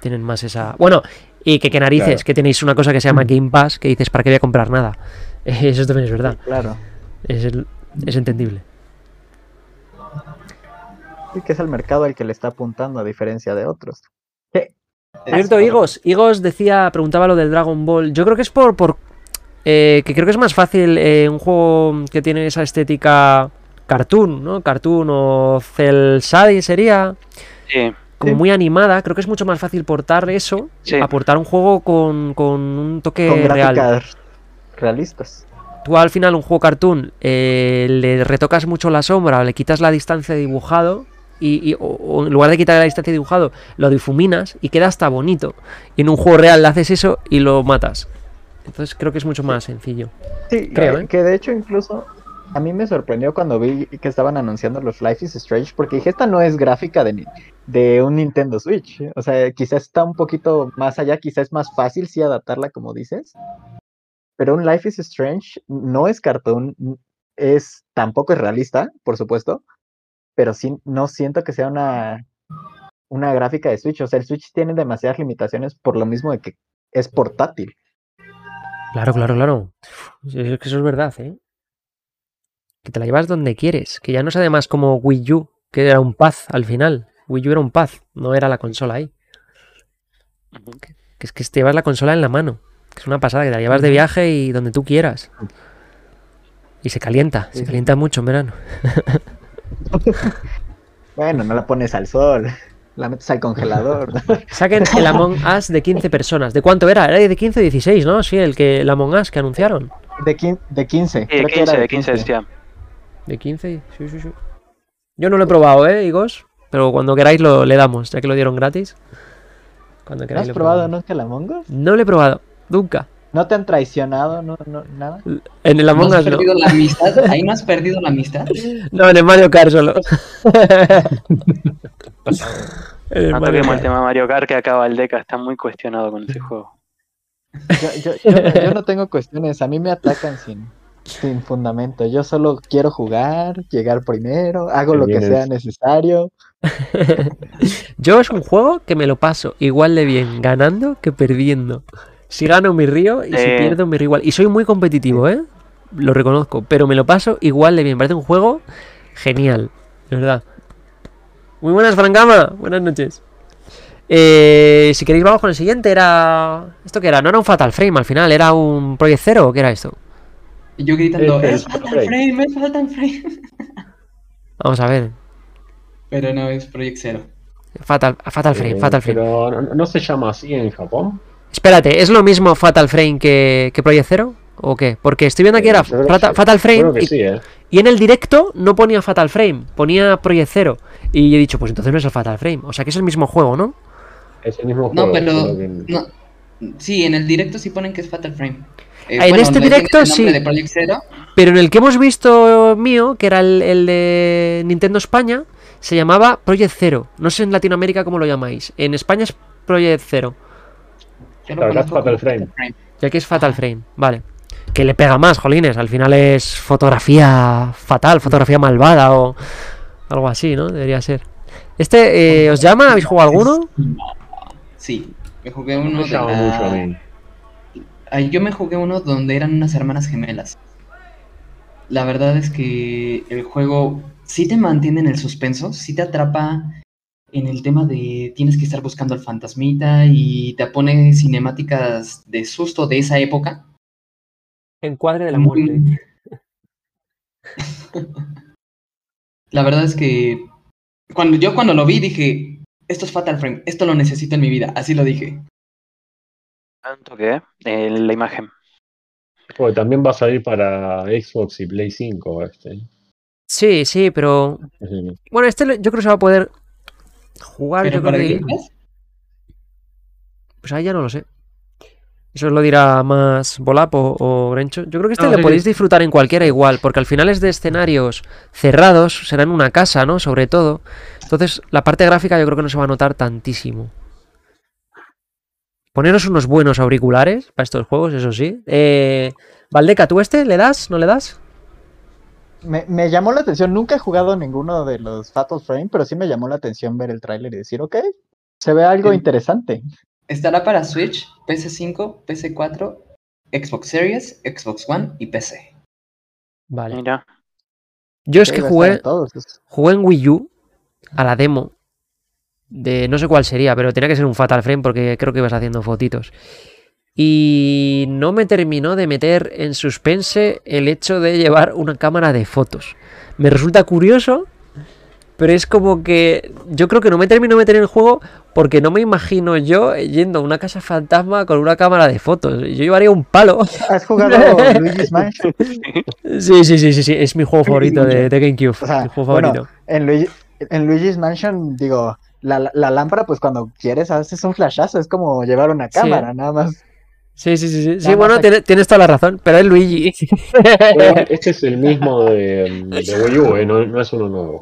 Tienen más esa. Bueno, y que, que narices, Claro. que tenéis una cosa que se llama Game Pass, que dices, ¿para qué voy a comprar nada? Eso también es verdad. Claro. Es, el- es entendible. Sí, que es el mercado al que le está apuntando a diferencia de otros. ¿Qué? Cierto, Igos. Igos decía, preguntaba lo del Dragon Ball. Yo creo que es por. por eh, que creo que es más fácil eh, un juego que tiene esa estética cartoon, ¿no? Cartoon o cel shading sería. Sí, Como Sí. muy animada. Creo que es mucho más fácil portar eso. Sí. Aportar un juego con, con un toque Con real. realistas. Tú al final un juego cartoon eh, le retocas mucho la sombra, le quitas la distancia de dibujado y, y- o, o en lugar de quitar la distancia de dibujado lo difuminas y queda hasta bonito. Y en un juego real le haces eso y lo matas. Entonces creo que es mucho más sencillo. Sí, Creo, que, ¿eh? que de hecho incluso a mí me sorprendió cuando vi que estaban anunciando los Life is Strange, porque dije, esta no es gráfica de, de un Nintendo Switch. O sea, quizás está un poquito más allá, quizás es más fácil sí adaptarla como dices. Pero un Life is Strange no es cartoon, es tampoco es realista, por supuesto, pero sí no siento que sea una una gráfica de Switch, o sea, el Switch tiene demasiadas limitaciones por lo mismo de que es portátil. Claro, claro, claro. Es que eso es verdad, ¿eh? Que te la llevas donde quieres. Que ya no es además como Wii U, que era un pad al final. Wii U era un pad, no era la consola ahí. Que es que te llevas la consola en la mano. Que es una pasada, que te la llevas de viaje y donde tú quieras. Y se calienta, se calienta mucho en verano. Bueno, no la pones al sol, la metes al congelador. Saquen el Among Us de 15 personas. ¿De cuánto era? Era de 15 o 16, ¿no? Sí, el que el Among Us que anunciaron. De, quin- de 15. Sí, creo que 15, era de 15 decía. De 15, sí, sí, sí. Yo no lo he probado, ¿eh, Igos? Pero cuando queráis lo le damos, ya que lo dieron gratis. Cuando ¿No queráis has lo probado probamos. nunca el Among Us? No lo he probado, nunca. ¿No te han traicionado? No, no, nada. En el ¿No Among has Us no. perdido la amistad? ¿Ahí no has perdido la amistad? No, en el Mario Kart solo. El No Mario toquemos el tema Mario Kart que acaba el Deca, está muy cuestionado con ese juego. Yo, yo, yo no- yo no tengo cuestiones, a mí me atacan sin, sin fundamento. Yo solo quiero jugar, llegar primero, hago lo que sea es. necesario. Yo es un juego que me lo paso igual de bien ganando que perdiendo. Si gano me río y si Eh. pierdo me río igual. Y soy muy competitivo, ¿eh? Lo reconozco, pero me lo paso igual de bien. Parece un juego genial, de verdad. Muy buenas, Francama. Buenas noches. Eh, si queréis vamos con el siguiente. Era... ¿Esto qué era? No era un Fatal Frame al final, era un Project Zero o qué era esto? Y yo gritando, Es- es es Fatal Frame". Frame, es Fatal Frame. Vamos a ver. Pero no, es Project Zero. Fatal, Fatal Frame, Eh, Fatal Frame. Pero no, no se llama así en Japón. Espérate, ¿es lo mismo Fatal Frame que, que Project Zero? ¿O qué? Porque estoy viendo aquí Eh, era Fata- Fatal Frame Creo que y, sí, ¿eh? y en el directo no ponía Fatal Frame, ponía Project Zero. Y he dicho, pues entonces no es el Fatal Frame. O sea que es el mismo juego, ¿no? Es el mismo No, juego. pero. No. Sí, en el directo sí ponen que es Fatal Frame. Eh, en este directo sí. de Project Zero. Pero en el que hemos visto mío, que era el, el de Nintendo España, se llamaba Project Zero. No sé en Latinoamérica cómo lo llamáis. En España es Project Zero. Yo es conozco Fatal Frame. Y aquí es Fatal Frame, vale. Que le pega más, jolines. Al final es fotografía fatal, fotografía malvada o algo así, ¿no? Debería ser. ¿Este eh, os llama? ¿Habéis jugado alguno? Sí, me jugué No uno me de llama la- mucho a mí. Ay, Yo me jugué uno donde eran unas hermanas gemelas. La verdad es que el juego sí te mantiene en el suspenso, sí te atrapa en el tema de tienes que estar buscando al fantasmita y te pone cinemáticas de susto de esa época. Encuadre de Muy- La verdad es que cuando yo cuando lo vi dije, esto es Fatal Frame, esto lo necesito en mi vida, así lo dije. Tanto que eh, la imagen. Porque también va a salir para Xbox y Play 5 este. Sí, sí, pero. Bueno, este yo creo que se va a poder jugar. Pero yo creo que- Pues ahí ya no lo sé. Eso lo dirá más Volapo o Grencho. Yo creo que este No, lo sí, podéis sí. disfrutar en cualquiera igual, porque al final es de escenarios cerrados, será en una casa, ¿no? Sobre todo. Entonces, la parte gráfica yo creo que no se va a notar tantísimo. Poneros unos buenos auriculares para estos juegos, eso sí. Eh, Valdeca, ¿tú este le das? ¿No le das? Me, me llamó la atención, nunca he jugado ninguno de los Fatal Frame, pero sí me llamó la atención ver el tráiler y decir, ok, se ve algo Sí. interesante. Estará para Switch, PC5, PC4, Xbox Series, Xbox One y PC. Vale. Mira. Yo es que jugué, todos. jugué en Wii U a la demo de no sé cuál sería, pero tenía que ser un Fatal Frame porque creo que ibas haciendo fotitos. Y no me terminó de meter en suspense el hecho de llevar una cámara de fotos. Me resulta curioso, pero es como que yo creo que no me terminó de meter en el juego porque no me imagino yo yendo a una casa fantasma con una cámara de fotos. Yo llevaría un palo. ¿Has jugado Luigi's Mansion? Sí, sí, sí, sí, sí, es mi juego favorito de, de GameCube. O sea, mi juego bueno, favorito. En, Luigi- en Luigi's Mansion, digo, la, la- lámpara, pues cuando quieres haces un flashazo, es como llevar una Sí. cámara, nada más. Sí, sí, sí, sí. Sí, bueno, tienes toda la razón, pero es Luigi. Bueno, este es el mismo de, de Wii U, eh, no, no es uno nuevo.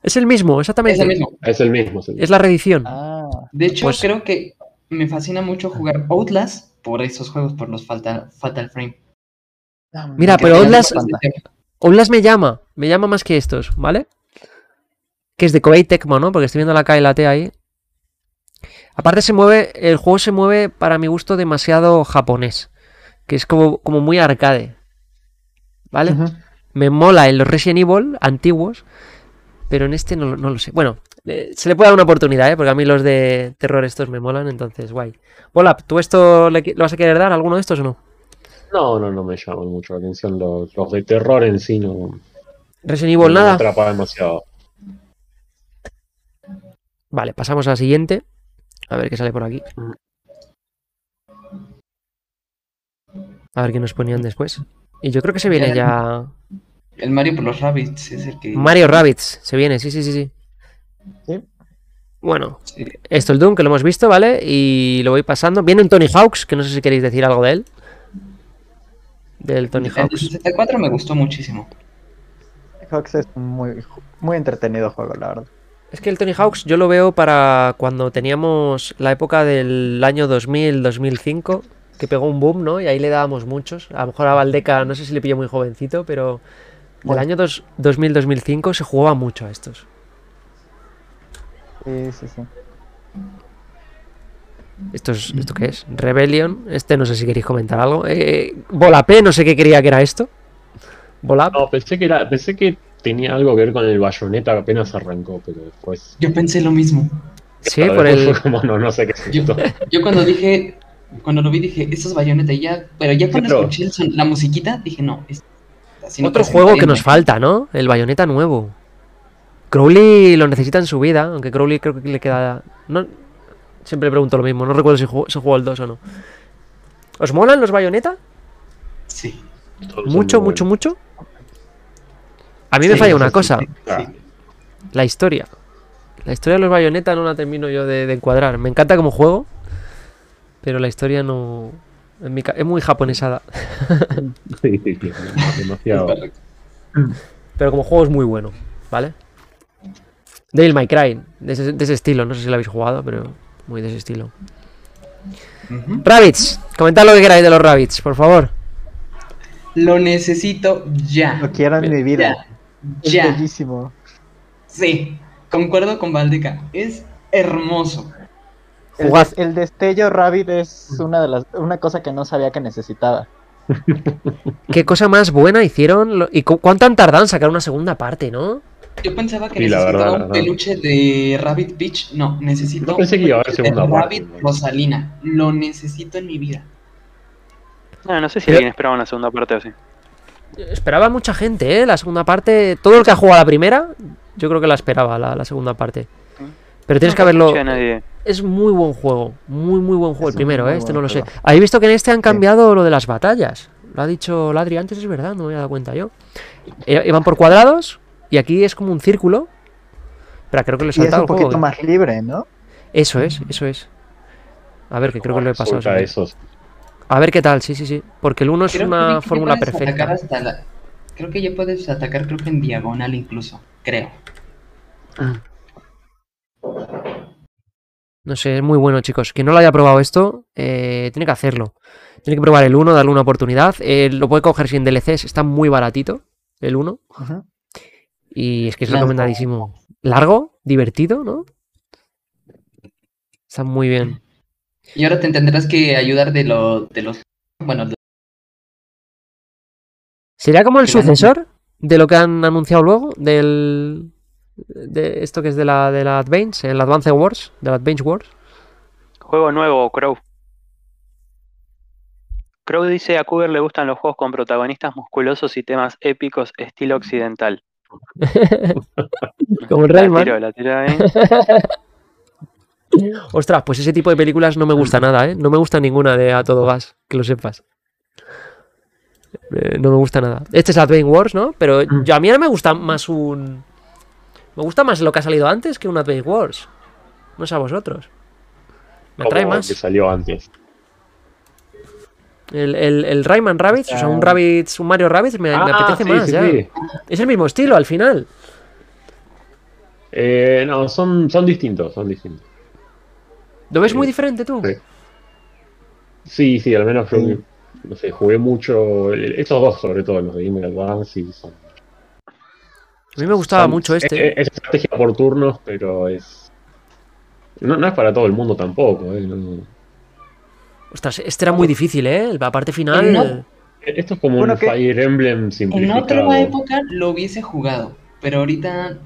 es el mismo, Es exactamente. el mismo. Es el mismo. es el Es la reedición. Ah, De hecho, Pues- creo que me fascina mucho jugar Outlast por esos juegos, por los Fatal, Fatal Frame. Mira, Que pero Outlast- Outlast me llama, me llama más que estos, ¿vale? Que es de Koei Tecmo, ¿no? Porque estoy viendo la K y la T ahí. Aparte se mueve, el juego se mueve para mi gusto demasiado japonés. Que es como, como muy arcade. ¿Vale? Me mola en los Resident Evil antiguos, pero en este no, lo- no lo sé. Bueno, eh, se le puede dar una oportunidad, ¿eh? Porque a mí los de terror estos me molan, entonces guay. Volap, ¿tú esto le lo vas a querer dar a alguno de estos o no? No, no, no me llaman mucho la atención. Los, los de terror en sí no, Resident no Evil me nada. atrapa demasiado. Vale, pasamos a la siguiente. A ver qué sale por aquí. A ver qué nos ponían después. Y yo creo que se viene ya. El Mario por los Rabbits es el que. Mario Rabbits. Se viene, sí, sí, sí, sí. Sí. Bueno, Sí. esto el Doom que lo hemos visto, ¿vale? Y lo voy pasando. Viene un Tony Hawks, que no sé si queréis decir algo de él. Del Tony El Hawks. 64 me gustó muchísimo. Hawks es muy, muy entretenido juego, la verdad. Es que el Tony Hawks yo lo veo para cuando teníamos la época del año 2000-2005, que pegó un boom, ¿no? Y ahí le dábamos muchos. A lo mejor a Valdeca, no sé si le pilló muy jovencito, pero del Bueno. año dos- 2000-2005 se jugaba mucho a estos. Sí, sí, sí. ¿Esto, es, ¿Esto qué es? Rebellion. Este no sé si queréis comentar algo. Eh, Volapé, no sé qué quería que era esto. Volap. No, pensé que era, pensé que tenía algo que ver con el bayoneta que apenas arrancó, pero después. Yo pensé lo mismo. Sí, por el. fue como, no, no sé qué es Yo, cuando dije, cuando lo vi dije, esto es Bayonetta y ya, pero ya cuando pero- escuché el la musiquita dije, no, es, así Otro juego que nos falta, ¿no? El bayoneta nuevo. Crowley lo necesita en su vida, aunque Crowley creo que le queda. No, siempre pregunto lo mismo, no recuerdo si jugó, si jugó el 2 o no. ¿Os molan los bayoneta? Sí. Todos Mucho, mucho, buenos. mucho. A mí me Sí, falla una sí, cosa, sí, la historia. La historia de los bayoneta no la termino yo de, de encuadrar. Me encanta como juego, pero la historia no. en mi ca- es muy japonesada. sí, sí, sí, demasiado. Pero como juego es muy bueno, ¿vale? Devil May Cry, de ese, de ese estilo. No sé si lo habéis jugado, pero muy de ese estilo. Ujú. Rabbits, comentad lo que queráis de los Rabbits, por favor. Lo necesito ya. Lo quiero en mi vida. Es Ya. bellísimo. Sí. Concuerdo con Valdeca. Es hermoso. El, el destello Rabbit es una de las una cosa que no sabía que necesitaba. Qué cosa más buena hicieron. lo- ¿Y cu- cuánto han tardado en sacar una segunda parte, no? Yo pensaba que necesitaba verdad, un verdad. peluche de Rabbit Peach. No, necesito No pensé un que iba a haber peluche segunda de parte, Rabbit ¿no? Rosalina. Lo necesito en mi vida. No, no sé si Pero- alguien esperaba una segunda parte o así. Esperaba mucha gente, ¿eh? La segunda parte. Todo el que ha jugado la primera, yo creo que la esperaba, la, la segunda parte. Pero tienes que haberlo. Es muy buen juego. Muy, muy buen juego. Es el primero, ¿eh? Este no lo sé. juego. ¿Habéis visto que en este han cambiado lo de las batallas? Lo ha dicho Ladri antes, es verdad, no me había dado cuenta yo. Iban por cuadrados y aquí es como un círculo. Pero creo que le he Y es saltado un juego. poquito más libre, ¿no? Eso es, eso es. A ver, que creo que lo he pasado. Esos. A ver qué tal, sí, sí, sí. Porque el 1 es una fórmula perfecta. hasta la- Creo que ya puedes atacar, creo que en diagonal incluso. Creo. No sé, es muy bueno, chicos. Quien no lo haya probado esto, eh, tiene que hacerlo. Tiene que probar el 1, darle una oportunidad. Eh, lo puede coger sin DLCs, está muy baratito, el 1. Ujú. Y es que es Largo. recomendadísimo. Largo, divertido, ¿no? Está muy bien. Y ahora te tendrás que ayudar de, lo, de los... Bueno, de- ¿Sería como el sucesor de lo que han anunciado luego? Del. De esto que es de la, de la Advance, el Advance Wars, del Advance Wars. Juego nuevo, Crow. Crow dice a Cougar le gustan los juegos con protagonistas musculosos y temas épicos estilo occidental. Como el La Rayman. la tiró ahí. Ostras, pues ese tipo de películas no me gusta nada, ¿eh? No me gusta ninguna de A Todo Gas, que lo sepas. Eh, no me gusta nada. Este es Advance Wars, ¿no? Pero yo, a mí ahora me gusta más un... Me gusta más lo que ha salido antes que un Advance Wars. No sé a vosotros. Me atrae más. que salió antes. El, el, el Rayman Rabbids, o sea, un Rabbids, un Mario Rabbids me, me Ah, apetece sí, más sí, ya. sí. Es el mismo estilo al final. Eh, no, son, son distintos, son distintos. ¿Lo ves muy diferente tú? Sí. Sí, sí, al menos yo, no sé, jugué mucho, estos dos sobre todo, los de Game Advance, y son... A mí me gustaba son- mucho este. Es, es estrategia por turnos, pero es... No, no es para todo el mundo tampoco, eh, no- Ostras, este era muy difícil, ¿eh? La parte final. No. Esto es como Bueno, un Fire Emblem en simplificado. otra época lo hubiese jugado, pero ahorita,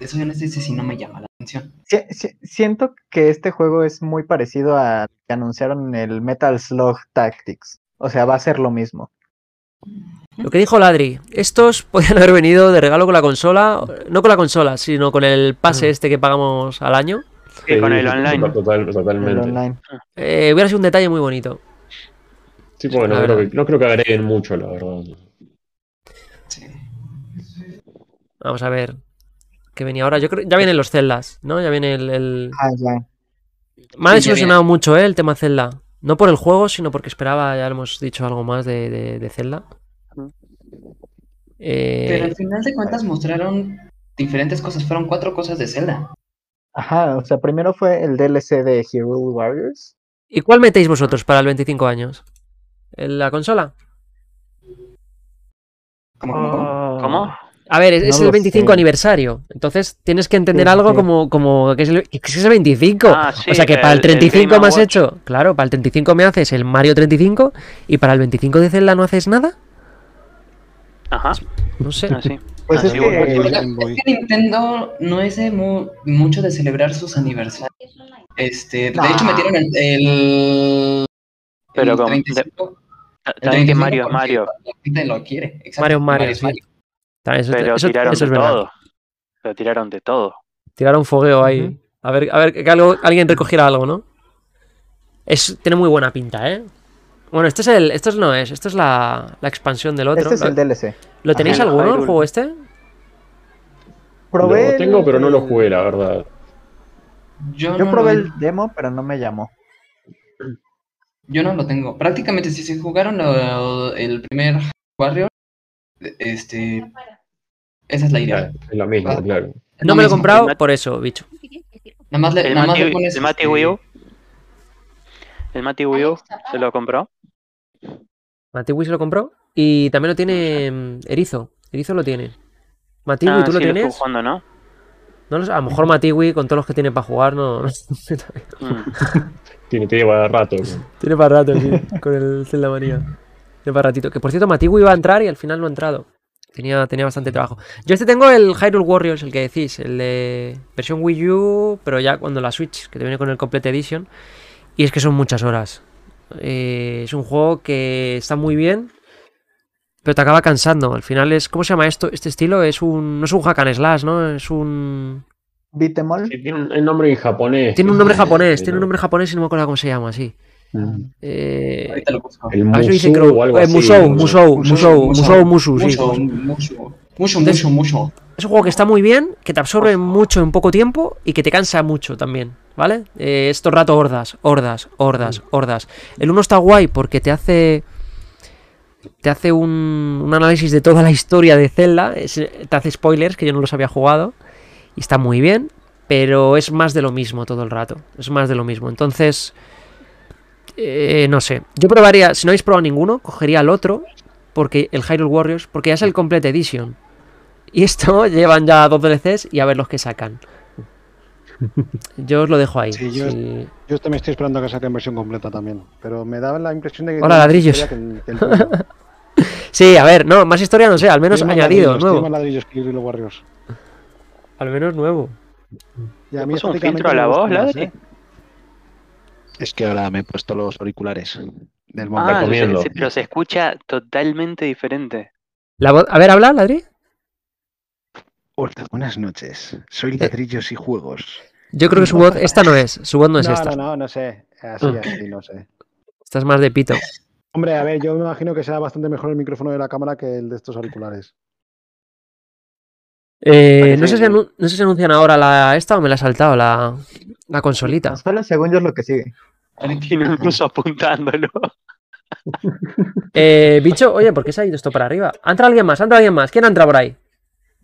de soy honesto, ese sí no me llama la atención. Siento que este juego es muy parecido a que anunciaron el Metal Slug Tactics. O sea, va a ser lo mismo. Lo que dijo Ladri, estos podían haber venido de regalo con la consola, no con la consola, sino con el pase Mm. este que pagamos al año. Sí, con el online. total- El totalmente. online. Eh, hubiera sido un detalle muy bonito. Sí, La no creo, que, no creo que agreguen mucho, la verdad. Sí. Vamos a ver qué venía ahora. Yo creo ya vienen los Zeldas, ¿no? Ya viene el. el- Ah, ya. Me ha Sí, desilusionado mucho, ¿eh? El tema Zelda. No por el juego, sino porque esperaba, ya lo hemos dicho, algo más de, de- de Zelda. Eh, Pero al final de cuentas mostraron diferentes cosas, fueron cuatro cosas de Zelda. Ajá, o sea, primero fue el DLC de Hero Warriors. ¿Y cuál metéis vosotros para el 25 años? ¿En la consola? ¿Cómo, cómo, cómo? Ah. A ver, es, No es el lo 25 sé. aniversario. Entonces tienes que entender Sí, algo sí. como, como que, es el, que es el 25. Ah, sí, o sea que para el el- el 35 Game me has Watch. hecho. Claro, para el 35 me haces el Mario 35 y para el 25 de Zelda no haces nada. Ajá, No sé. así. Pues Ah, es que bueno, Es que Nintendo no es de mu- mucho de celebrar sus aniversarios. Este, de Nah. hecho metieron el, el, Pero el con- 35, el También que 35 Mario Mario, La gente lo quiere. Mario es Mario, es sí. También eso, pero eso- tiraron eso es de todo. Pero tiraron de todo. Tiraron fogueo ahí. A ver, a ver que algo- alguien recogiera algo, ¿no? Es, tiene muy buena pinta, ¿eh? Bueno, este es el. Esto es- no es, esto es la, la expansión del otro. este es ¿Lo, el DLC. ¿lo tenéis Ajá. alguno, el juego este? Probé Lo tengo, pero no lo jugué, la verdad. Yo, Yo no probé lo, el demo, pero no me llamó. yo no lo tengo. Prácticamente si se jugaron lo- el primer Warrior, este, esa es la idea. Claro, es lo mismo, Ah. claro. No me lo he comprado El- por eso, bicho. Nada más le, El nada más Mati, le pones el Mati este, Wii U. El Mati Wii U se lo compró. Matiwi se lo compró. Y también lo tiene mm, Erizo. Erizo lo tiene. Matiwi, Ah, ¿tú lo sí, lo tienes? estuve jugando, ¿no? No lo sé, a lo mejor Matiwi, con todos los que tiene para jugar, no. Mm. Tiene, tiene para rato. tiene para rato, sí, con el Zelda Manía. Tiene para ratito. Que por cierto, Matiwi iba a entrar y al final no ha entrado. Tenía, tenía bastante trabajo. Yo este tengo el Hyrule Warriors, el que decís, el de versión Wii U, pero ya cuando la Switch, que te viene con el Complete Edition. Y es que son muchas horas. Eh, es un juego que está muy bien, pero te acaba cansando. Al final es. ¿Cómo se llama esto? Este estilo es un. No es un hack and slash, ¿no? Es un. Beat'em all. Sí, tiene un el nombre en japonés. Tiene un nombre japonés, tiene un nombre japonés y no me acuerdo cómo se llama, sí. Eh, Ahorita lo busco. El a ver si dice Musou algo Eh, así. Musou. Musou, Musou, Musou. Mucho, mucho, mucho, mucho, mucho. Es un juego que está muy bien, que te absorbe mucho en poco tiempo y que te cansa mucho también, ¿vale? Eh, es todo el rato hordas, hordas, hordas, hordas. El uno está guay porque te hace. Te hace un, un análisis de toda la historia de Zelda. es- te hace spoilers que yo no los había jugado. Y está muy bien. pero es más de lo mismo todo el rato. Es más de lo mismo. Entonces, eh, no sé. Yo probaría, si no habéis probado ninguno, cogería el otro, porque el Hyrule Warriors, porque ya es el Complete Edition. Y esto llevan ya dos DLCs y a ver los que sacan. Yo os lo dejo ahí. Sí, yo- sí. Yo también estoy esperando a que saquen versión completa también. Pero me daba la impresión de que. Hola, ladrillos. que el- que el. Sí, a ver, no, más historia no sé, al menos añadido, nuevo. más ladrillos que Hyrule Warriors. Al menos nuevo. Y a ¿Le mí puso un filtro a me la gusta voz? ¿eh? Es que ahora me he puesto los auriculares del Ah, recomiendo. se- pero se escucha totalmente diferente. La voz- A ver, habla, Ladri. Hola, buenas noches. Soy Eh. Ladrillos y Juegos. Yo creo que su voz, esta no es, su voz no es no, esta. no, no, no sé. Así, así, no sé. Esta es más de pito. Hombre, a ver, yo me imagino que sea bastante mejor el micrófono de la cámara que el de estos auriculares. Eh, no, sé si no sé si anuncian ahora la esta o me la ha saltado la, la consolita. Solo según yo es lo que sigue. Tiene un ruso apuntándolo. Eh, bicho, oye, ¿por qué se ha ido esto para arriba? ¿Ha entrado alguien más? ¿Ha entrado alguien más? ¿Quién ha entrado por ahí?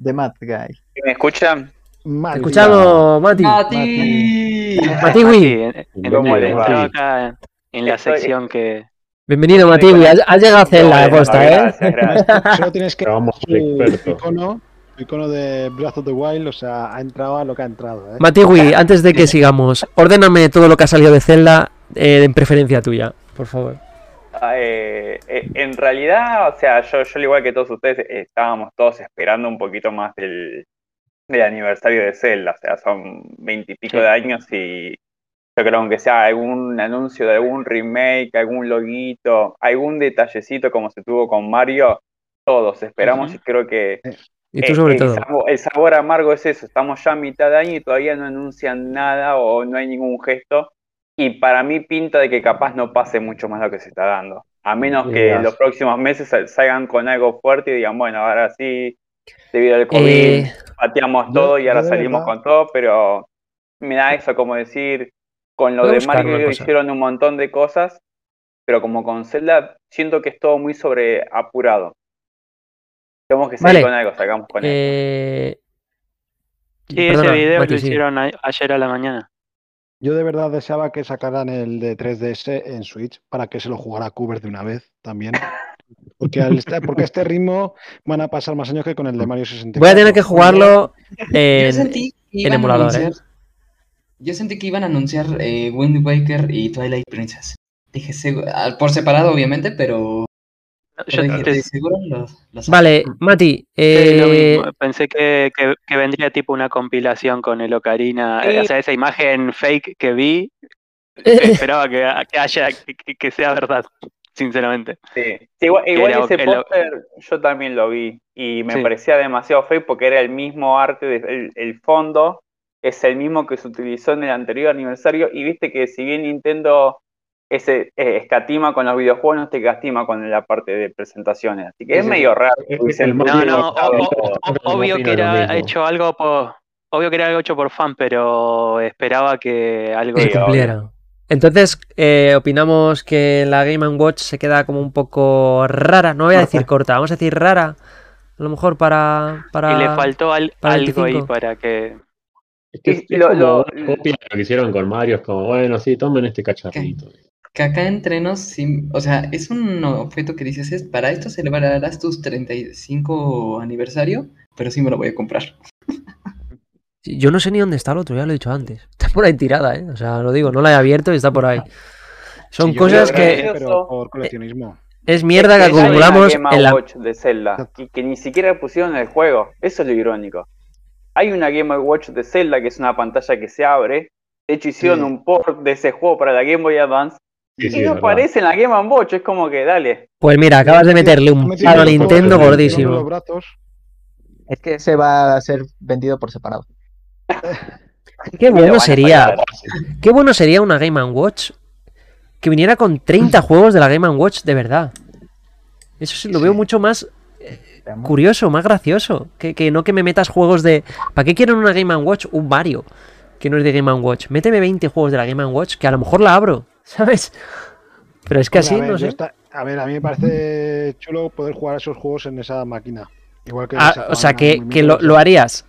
The Mad Guy. ¿Me escuchan? Mal, Escuchado, Mati. ¡Mati! Matiwi. Sí, en- la sección que. Bienvenido, Matiwi. Has, has llegado a hacer la costa, ¿eh? Gracias, gracias. Solo tienes que. Experto. Icono, de Breath of the Wild, o sea, ha entrado a lo que ha entrado. ¿eh? Matiwi, antes de que sigamos, ordéname todo lo que ha salido de Zelda eh, en preferencia tuya, por favor. Ah, eh, eh, en realidad, o sea, yo, yo al igual que todos ustedes, estábamos todos esperando un poquito más del, del aniversario de Zelda. O sea, son veintipico Sí. de años y yo creo que sea algún anuncio de algún remake, algún loguito, algún detallecito como se tuvo con Mario, todos esperamos y creo que Y tú Eh, sobre el todo. Sabor, el sabor amargo es eso, estamos ya a mitad de año y todavía no anuncian nada o no hay ningún gesto. Y para mí pinta de que capaz no pase mucho más lo que se está dando. A menos que Digas. los próximos meses sal- salgan con algo fuerte y digan, bueno, ahora sí, debido al COVID, Eh, pateamos todo y ahora salimos con todo, pero me da eso como decir, con lo de Mario hicieron un montón de cosas, pero como con Zelda siento que es todo muy sobre apurado. Tenemos que Vale. con algo, salgamos con algo. eh, Sí, perdona, ese video Mati, lo hicieron a- ayer a la mañana. Yo de verdad deseaba que sacaran el de 3DS en Switch para que se lo jugara Cuber de una vez también. Porque, al este, porque a este ritmo van a pasar más años que con el de Mario 64. Voy a tener que jugarlo en, en emulador, ¿eh? anunciar. Yo sentí que iban a anunciar eh, Wind Waker y Twilight Princess. Dije, por separado, obviamente, pero. Yo te- los, los Vale, Mati, eh. Pensé que, que- que vendría tipo una compilación con el Ocarina. Sí. O sea, esa imagen fake que vi, esperaba que, que haya, que, que sea verdad, sinceramente. Sí, igual, Que igual era- ese póster yo también lo vi y me Sí. parecía demasiado feo porque era el mismo arte, de- el, el fondo es el mismo que se utilizó en el anterior aniversario y viste que si bien Nintendo ese, eh, escatima con los videojuegos, no te escatima con la parte de presentaciones, así que es medio raro. Es el No, no, o- o- obvio que era hecho algo por. Obvio que era algo hecho por fan, pero esperaba que algo que se cumpliera. Entonces, eh, opinamos que la Game Watch se queda como un poco rara, no voy a decir corta, vamos a decir rara, a lo mejor para... para... Y le faltó al- para algo ahí 25. para que. Es, que es- Y es lo- como lo- una copia lo que hicieron con Mario. Es como, bueno, sí, tomen este cacharrito. Que acá entre nos, sí, o sea, es un objeto que dices, es para esto celebrarás tus 35 aniversario, pero sí me lo voy a comprar. Yo no sé ni dónde está el otro, ya lo he dicho antes. Está por ahí tirada, ¿eh? O sea, lo digo, no la he abierto y está por ahí. Son Sí, yo cosas que que- Pero por coleccionismo. es mierda que hay acumulamos una Game en la... Watch de Zelda y que ni siquiera pusieron en el juego. Eso es lo irónico. Hay una Game Watch de Zelda que es una pantalla que se abre. De hecho, hicieron Sí. un port de ese juego para la Game Boy Advance Sí, y sí, no aparece en la Game Watch. Es como que dale. Pues mira, acabas de meterle un palo a Nintendo gordísimo. los brazos. Es que se va a ser vendido por separado. Qué bueno sería, qué bueno sería una Game Watch que viniera con 30 juegos de la Game Watch de verdad. Eso sí, lo veo mucho más curioso, más gracioso. Que, que no que me metas juegos de. ¿Para qué quiero en una Game Watch un Mario? Que no es de Game Watch. Méteme 20 juegos de la Game Watch que a lo mejor la abro, ¿sabes? Pero es que así, no sé. a ver, a mí me parece chulo poder jugar a esos juegos en esa máquina. Igual que Ah, o sea, que, que lo, harías.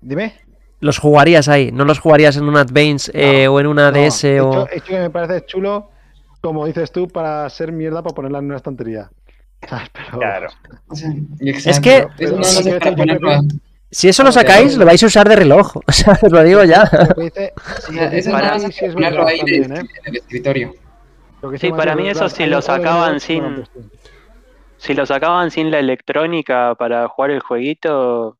Dime. los jugarías ahí, no los jugarías en una Advance eh, o en una No, DS hecho, o... hecho que me parece chulo, como dices tú, para ser mierda para ponerla en una estantería. Pero... Claro. Exacto. que- no Sí, Si eso lo sacáis, lo vais a usar de reloj. O sea, os lo digo ya. Lo que dice, sí es ponerlo de- ¿eh? en el escritorio. Sí, para mí es eso si lo sacaban sin- sí. Si lo sacaban sin la electrónica para jugar el jueguito,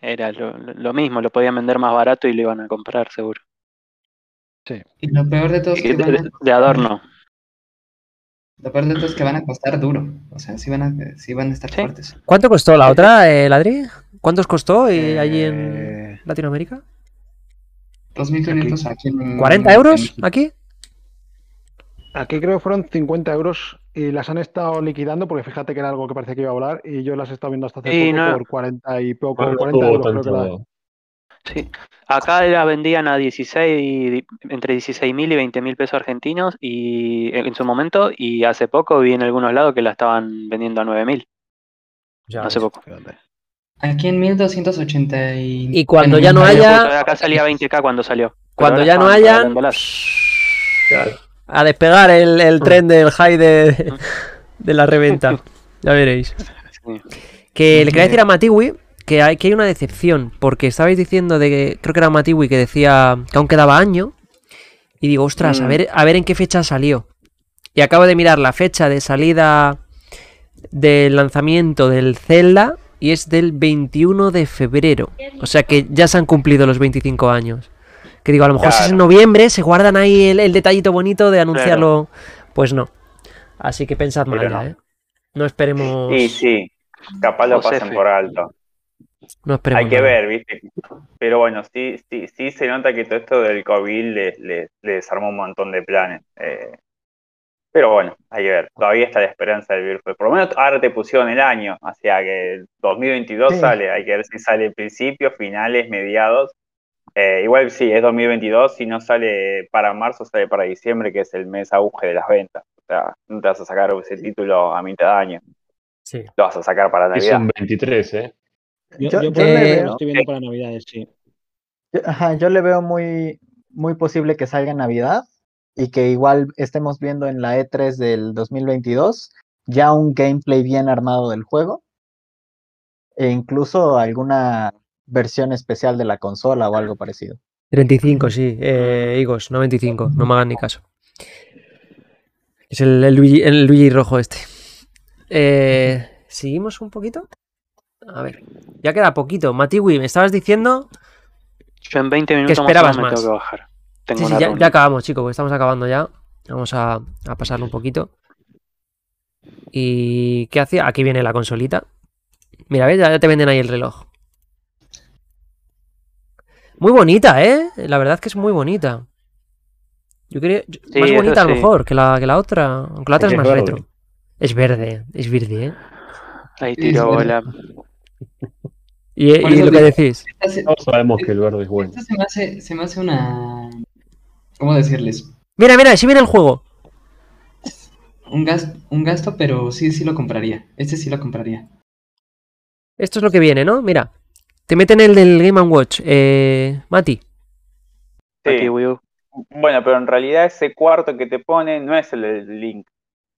era lo, mismo, lo podían vender más barato y lo iban a comprar seguro. Y lo peor de todo es que de, van a, de- de adorno. lo peor de todo es que van a costar duro. O sea, sí van a, sí van a estar Sí. fuertes. ¿Cuánto costó la otra, eh, Ladri? ¿Cuántos costó eh, allí en Eh, Latinoamérica? 2.500 aquí en... ¿40 euros aquí? Aquí creo que fueron 50 euros y las han estado liquidando porque fíjate que era algo que parecía que iba a volar y yo las he estado viendo hasta hace Y poco no- por 40 y poco, No 40 tuvo euros creo que la- tanto. Sí. Acá las vendían a 16, entre 16 mil y 20 mil pesos argentinos y en su momento y hace poco vi en algunos lados que la estaban vendiendo a 9 mil. Hace poco. Fíjate. Aquí en 1280 y... Y cuando ya no haya- Acá salía 20k cuando salió. Cuando ya no hayan... Claro. A despegar el, el tren del high de, de la reventa. Ya veréis. Que le quería decir a Matiwi que hay, que hay una decepción, porque estabais diciendo de que, creo que era Matiwi que decía que aún quedaba año, y digo, ostras, a Mm. ver, a ver en qué fecha salió. Y acabo de mirar la fecha de salida del lanzamiento del Zelda, y es del 21 de febrero. O sea que ya se han cumplido los 25 años. Que digo, a lo mejor si es en noviembre, se guardan ahí el, el detallito bonito de anunciarlo. Pues no. Así que pensad mal Pero no. ¿eh? No esperemos. Y sí, capaz lo Josefe. pasen por alto. No esperemos Hay que nada. ver, ¿viste? Pero bueno, sí, sí, sí se nota que todo esto del COVID les le, le desarmó un montón de planes. eh. Pero bueno, hay que ver. Todavía está la esperanza del virus. Por lo menos ahora te pusieron el año. O sea que el 2022 Sí. sale. Hay que ver si sale principios, finales, mediados. Eh, igual sí, es 2022. Si no sale para marzo, sale para diciembre, que es el mes auge de las ventas. O sea, no te vas a sacar ese título a mitad de año. Sí. Lo vas a sacar para Es Navidad. un 23, ¿eh? Yo, Yo- por le lo veo- estoy viendo para Navidades, sí. Yo, ajá, yo le veo muy, muy posible que salga en Navidad y que igual estemos viendo en la E3 del 2022 ya un gameplay bien armado del juego e incluso alguna versión especial de la consola o algo parecido. 35, sí. Eh, Igos, no 25. No me hagan ni caso. Es el, el Luigi, el Luigi rojo este. Eh, ¿Seguimos un poquito? A ver. Ya queda poquito. Matiwi, me estabas diciendo. Yo en 20 minutos o esperabas me más. tengo que bajar. Tengo Sí, sí, una ya, ya acabamos, chicos, porque estamos acabando ya. Vamos a, a pasarlo un poquito. ¿Y qué hacía? Aquí viene la consolita. Mira, ¿ves? Ya, ya te venden ahí el reloj. Muy bonita, ¿eh? La verdad que es muy bonita. Yo quería. Sí, más bonita a lo mejor que la, que la otra. Aunque la otra es es más verde. retro. Es verde, es verde, ¿eh? Ahí sí, bola. Y, Por y lo que decís. Todos sabemos que el verde es bueno. esta se me hace, se me hace una... ¿Cómo decirles? Mira, mira, si viene el juego. Un, gas, un gasto, pero sí, sí lo compraría. Este sí lo compraría. Esto es lo que viene, ¿no? Mira. Te meten el del Game Watch. Eh, Mati. Sí. Aquí, Wii U. Bueno, pero en realidad ese cuarto que te pone no es el del Link,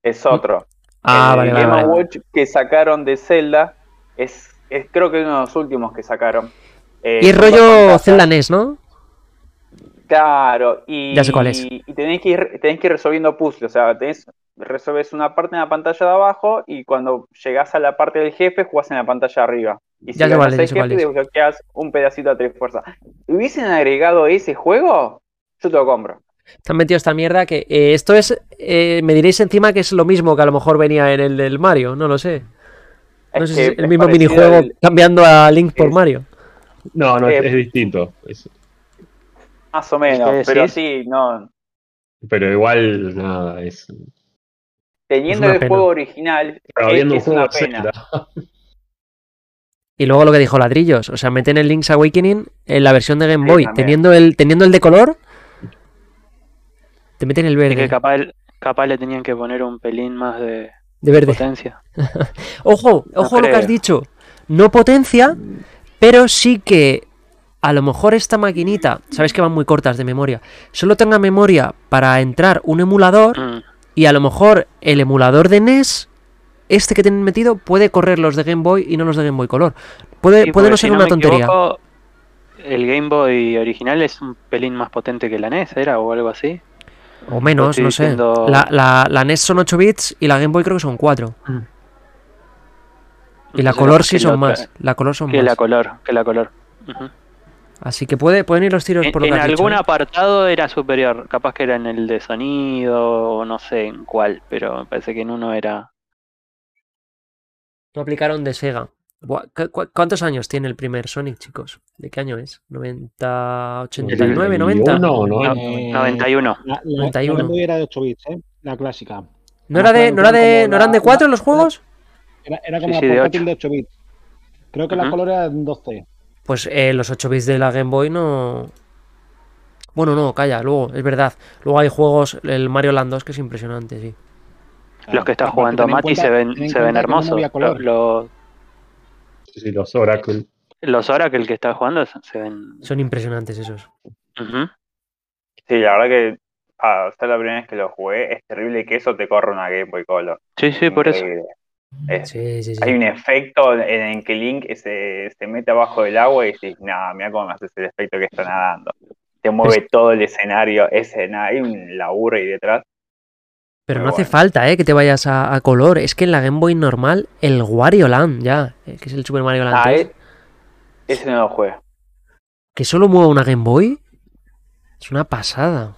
es otro. Ah, el vale, vale, Game vale. Watch que sacaron de Zelda es, es creo que uno de los últimos que sacaron. Eh, Y es rollo. Zelda NES, ¿no? Claro, y, Ya sé cuál es. y tenés que ir, tenés que ir resolviendo puzzles, o sea, tenés, resolves una parte en la pantalla de abajo y cuando llegás a la parte del jefe jugás en la pantalla de arriba. Y si Ya sé cuál ganas es, el ya sé cuál jefe es. desbloqueas un pedacito a tres fuerzas. ¿Hubiesen agregado ese juego? Yo te lo compro. Te han metido esta mierda que eh, esto es. eh, me diréis encima que es lo mismo que a lo mejor venía en el del Mario, no lo sé. No Es sé si es el mismo minijuego al- cambiando a Link por es- Mario. No, no, Eh, es, es distinto. Es- Más o menos, ¿Qué pero sí, no. pero igual, nada, es. Teniendo el pena. juego original, Pero es, es una pena. Zelda. Y luego lo que dijo Ladrillos, o sea, meten el Link's Awakening en la versión de Game Boy, teniendo el, teniendo el de color, te meten el Es verde. que capaz, capaz le tenían que poner un pelín más de De verde. potencia. Ojo, ojo lo que has dicho. No potencia, pero sí que a lo mejor esta maquinita, sabes que van muy cortas de memoria, solo tenga memoria para entrar un emulador Mm. y a lo mejor el emulador de NES, este que tienen metido, puede correr los de Game Boy y no los de Game Boy Color. Puede, Sí, puede no si ser una tontería. equivoco, el Game Boy original es un pelín más potente que la NES, ¿era? O algo así. O menos, no sé. diciendo- La, la- la NES son 8 bits y la Game Boy creo que son 4. Y la color sí son más. La color son Que más. la color, que la color. Así que puede, pueden ir los tiros En, por lo en que has dicho, algún ¿eh? apartado era superior, capaz que era en el de sonido o no sé en cuál, pero me parece que en uno era... No aplicaron de Sega. Buah, ¿cu- cu- ¿Cuántos años tiene el primer Sonic, chicos? ¿De qué año es? ¿90, 89, 90? No, no, No, Eh, 91. La, la, 91. la era de 8 bits, ¿eh? La clásica. ¿No, era de, ¿no, era de, ¿No eran de la- 4 la- los juegos? Era, era como Sí, sí, la de portátil ocho. de 8 bits. Creo que la Ujú. color era en 12. Pues eh, los 8 bits de la Game Boy no. Bueno, no, calla, luego, es verdad. Luego hay juegos, el Mario Land 2, que es impresionante, sí. Los que está jugando Mati se ven, se ven hermosos. había Lo- color. Los, Sí, sí, los Oracle. los Oracle que está jugando se ven... Son impresionantes esos. Sí, la verdad que para ser la primera vez que lo jugué, es terrible que eso te corra una Game Boy Color. Sí, sí, por eso. Sí, sí, sí. Hay un efecto en que Link se, se mete abajo del agua y dices, nada, mira cómo me haces el efecto que está nadando. Te mueve todo el escenario, ese, nada, hay un laburo ahí detrás. Pero Muy no hace falta, ¿eh? Que te vayas a, a color. Es que en la Game Boy normal, el Wario Land, ya, eh, que es el Super Mario Land Ah, 3, e- ese no lo jugué. que solo mueva una Game Boy, es una pasada.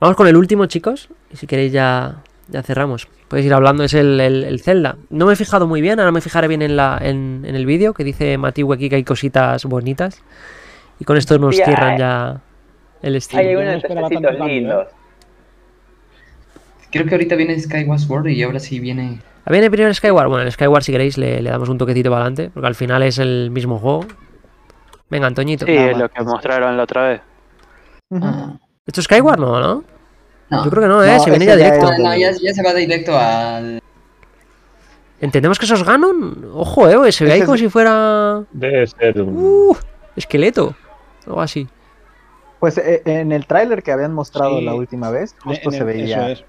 Vamos con el último, chicos. Y si queréis ya, ya cerramos. Podéis ir hablando, es el, el- el Zelda. No me he fijado muy bien, ahora me fijaré bien en, la, en, en el vídeo, que dice Mati aquí que hay cositas bonitas. Y con esto nos cierran hay- ya el Hay stream. no ¿eh? lindos. Creo que ahorita viene Skyward Sword y ahora sí viene. ¿A bien el primer Skyward? Bueno, el Skyward, si queréis, le, le damos un toquecito para adelante, porque al final es el mismo juego. Venga, Antoñito. Sí, es lo que mostraron la otra vez. Ujú. Ah, ¿Esto es Skyward? No, ¿no? No. Yo creo que no, ¿eh? No, se viene ya directo. es- No, no, ya, ya se va directo al. ¿Entendemos que eso es Ganon? Ojo, eh, se ve Ese ahí como si fuera... Debe ser un. Uh, esqueleto. Algo así. Pues eh, en el tráiler que habían mostrado Sí. la última vez, justo se veía Eso es.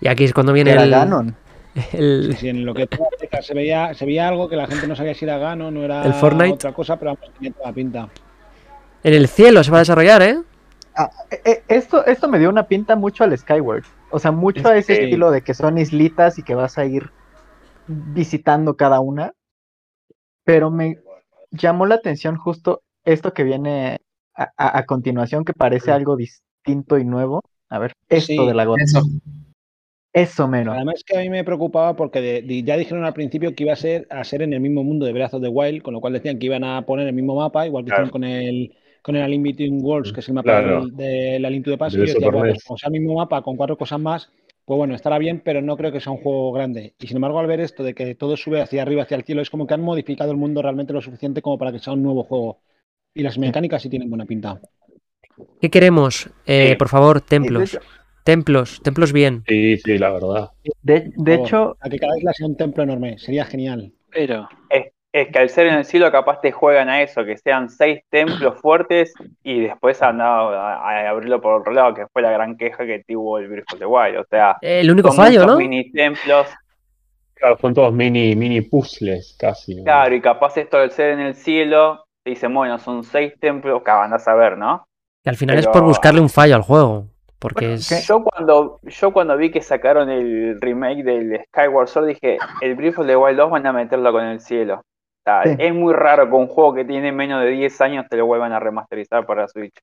Y aquí es cuando viene era el, Ganon. el- Sí, en lo que se veía, se veía algo que la gente no sabía si era Gano, no era El Fortnite. otra cosa, pero vamos, tenía toda la pinta. En el cielo se va a desarrollar, ¿eh? Ah, eh, eh, esto, esto me dio una pinta mucho al Skyward. O sea, mucho a ese Sí. estilo de que son islitas y que vas a ir visitando cada una. Pero me llamó la atención justo esto que viene a, a- a continuación, que parece algo distinto y nuevo. A ver, esto Sí, de la gota. Eso. Eso menos. Además que a mí me preocupaba porque de- de- ya dijeron al principio que iba a ser a ser en el mismo mundo de Breath of the Wild, con lo cual decían que iban a poner el mismo mapa, igual que Claro. hicieron con el con el Between Worlds, que es el mapa Claro. del, de la Link to the Past, Del y yo decía, "Bueno, pues como sea el mismo mapa con cuatro cosas más, pues bueno, estará bien, pero no creo que sea un juego grande. Y sin embargo, al ver esto de que todo sube hacia arriba, hacia el cielo, es como que han modificado el mundo realmente lo suficiente como para que sea un nuevo juego. Y las mecánicas sí tienen buena pinta. ¿Qué queremos? Eh, Sí. por favor, de templos. Templos, templos bien. Sí, sí, la verdad. De, de hecho, a que cada isla sea un templo enorme, sería genial. Pero Es, es que al ser en el cielo capaz te juegan a eso, que sean seis templos fuertes y después han dado a, a abrirlo por otro lado, que fue la gran queja que tuvo el Breath of the Wild. O sea, Eh, el único son fallo, ¿no? mini templos, Claro, son todos mini, mini puzzles casi. ¿no? claro, y capaz esto al ser en el cielo, te dicen, bueno, son seis templos, que van a saber, ¿no? Que al final es por buscarle un fallo al juego. Porque es... Yo cuando, yo cuando vi que sacaron el remake del Skyward Sword dije, el Breath of the Wild 2 van a meterlo con el cielo. O sea, Sí. Es muy raro que un juego que tiene menos de 10 años te lo vuelvan a remasterizar para Switch.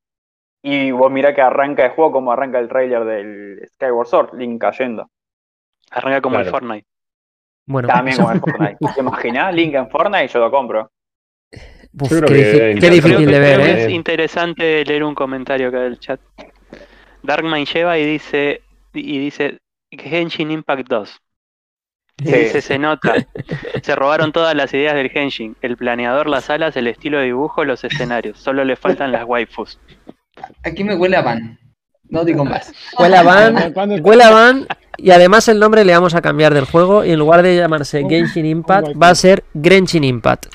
Y vos mirá que arranca el juego como arranca el trailer del Skyward Sword, Link cayendo. arranca como el. Fortnite. Bueno, También como el Fortnite. ¿Te imaginás Link en Fortnite? Yo lo compro. uf, Yo creo qué, que difícil de ver, ¿eh? es interesante leer un comentario acá del chat. Darkman lleva y dice y dice Genshin Impact 2. Y Sí. dice, se nota. Se robaron todas las ideas del Genshin. El planeador, las alas, el estilo de dibujo, los escenarios. Solo le faltan las waifus. Aquí me huele a van. No digo más. Huele a van, ¿Cuándo está- huele a van, y además el nombre le vamos a cambiar del juego y en lugar de llamarse Genshin Impact va a ser Genshin Impact.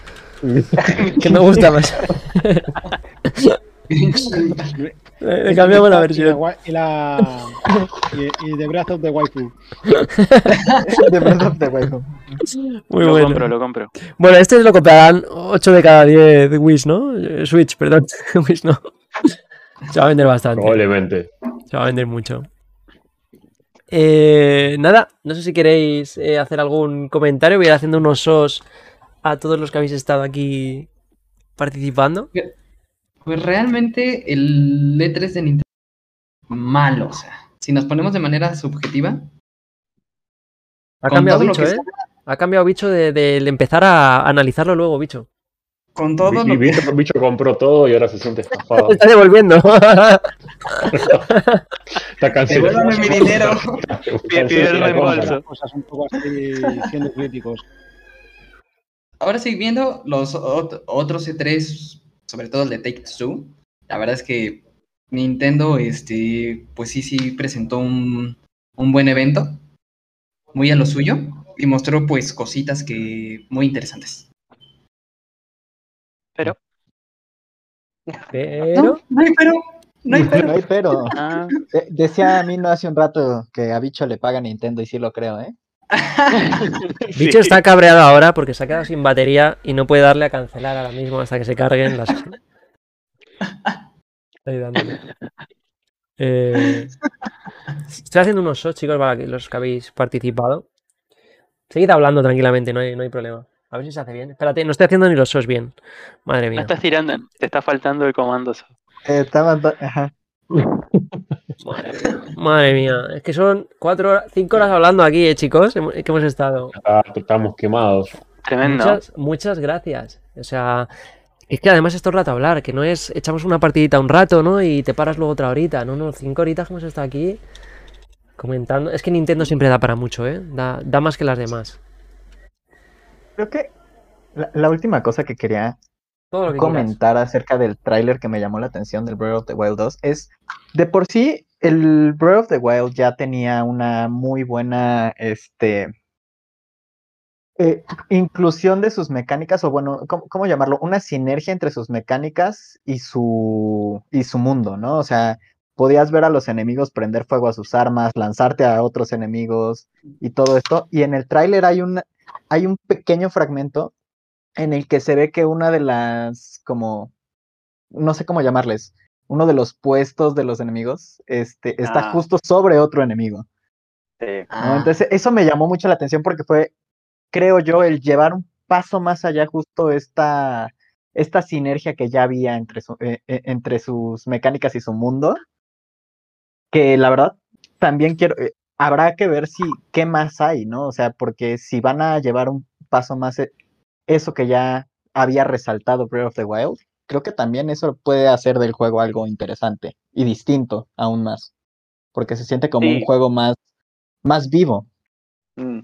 que me gusta más. Le cambiamos la versión. y la y, y The Breath of the Waifu. De Breath of the Wild. Muy lo bueno. compro, lo compro. Bueno, este lo comprarán 8 de cada 10 de Wish, ¿no? Eh, Switch, perdón. Wish no. Se va a vender bastante. Probablemente. Se va a vender mucho. Eh, nada, no sé si queréis eh, hacer algún comentario. Voy a ir haciendo unos sos a todos los que habéis estado aquí participando. Pues realmente el E3 de Nintendo malo, o sea, si nos ponemos de manera subjetiva, Ha cambiado bicho, ¿eh? Ha cambiado bicho de, de empezar a analizarlo luego, bicho. con todo lo Bicho, bicho compró todo y ahora se siente estafado. Está devolviendo. Está cancelado. Devuélvame mi dinero. Reembolso. Las cosas un poco así siendo críticos. Ahora sí, viendo los ot- otros E3, sobre todo el de Take Two, la verdad es que Nintendo, este, pues sí, sí presentó un, un buen evento, muy a lo suyo, y mostró pues cositas que muy interesantes. Pero. No, no hay pero, no hay pero. No hay pero. Ah, De- decía a mí no hace un rato que a Bicho le paga Nintendo y sí lo creo, ¿eh? Bicho está cabreado ahora porque se ha quedado sin batería y no puede darle a cancelar ahora mismo hasta que se carguen las. Ahí dándole. Eh, estoy haciendo unos shots, chicos, para que- los que habéis participado. Seguid hablando tranquilamente, no hay, no hay problema. A ver si se hace bien. Espérate, no estoy haciendo ni los shots bien. Madre no mía. estás tirando, te está faltando el comando. Eh, estaba- ajá. Madre mía. Madre mía. Es que son cuatro horas, cinco horas hablando aquí, eh, chicos. Que hemos estado. Ah, estamos quemados. Tremendo. Muchas, muchas gracias. O sea, es que además es todo el rato hablar, que no es echamos una partidita un rato, ¿no? Y te paras luego otra horita. No, no, cinco horitas que hemos estado aquí comentando. Es que Nintendo siempre da para mucho, ¿eh? Da, da más que las demás. Creo que la, la última cosa que quería Todo comentar acerca del tráiler que me llamó la atención del Breath of the Wild 2 es, de por sí, el Breath of the Wild ya tenía una muy buena, este, eh, inclusión de sus mecánicas, o bueno, ¿cómo, cómo llamarlo? Una sinergia entre sus mecánicas y su, y su mundo, ¿no? O sea, podías ver a los enemigos prender fuego a sus armas, lanzarte a otros enemigos y todo esto. Y en el tráiler hay un, hay un pequeño fragmento en el que se ve que una de las, como, no sé cómo llamarles, uno de los puestos de los enemigos, este, está Ah. justo sobre otro enemigo. Sí. ¿no? Ah, Entonces, eso me llamó mucho la atención porque fue, creo yo, el llevar un paso más allá justo esta, esta sinergia que ya había entre, su- eh, eh, entre sus mecánicas y su mundo, que la verdad también quiero, eh, habrá que ver si, qué más hay, ¿no? O sea, porque si van a llevar un paso más, eso que ya había resaltado Breath of the Wild, creo que también eso puede hacer del juego algo interesante y distinto aún más, porque se siente como un juego más, más vivo. Mm.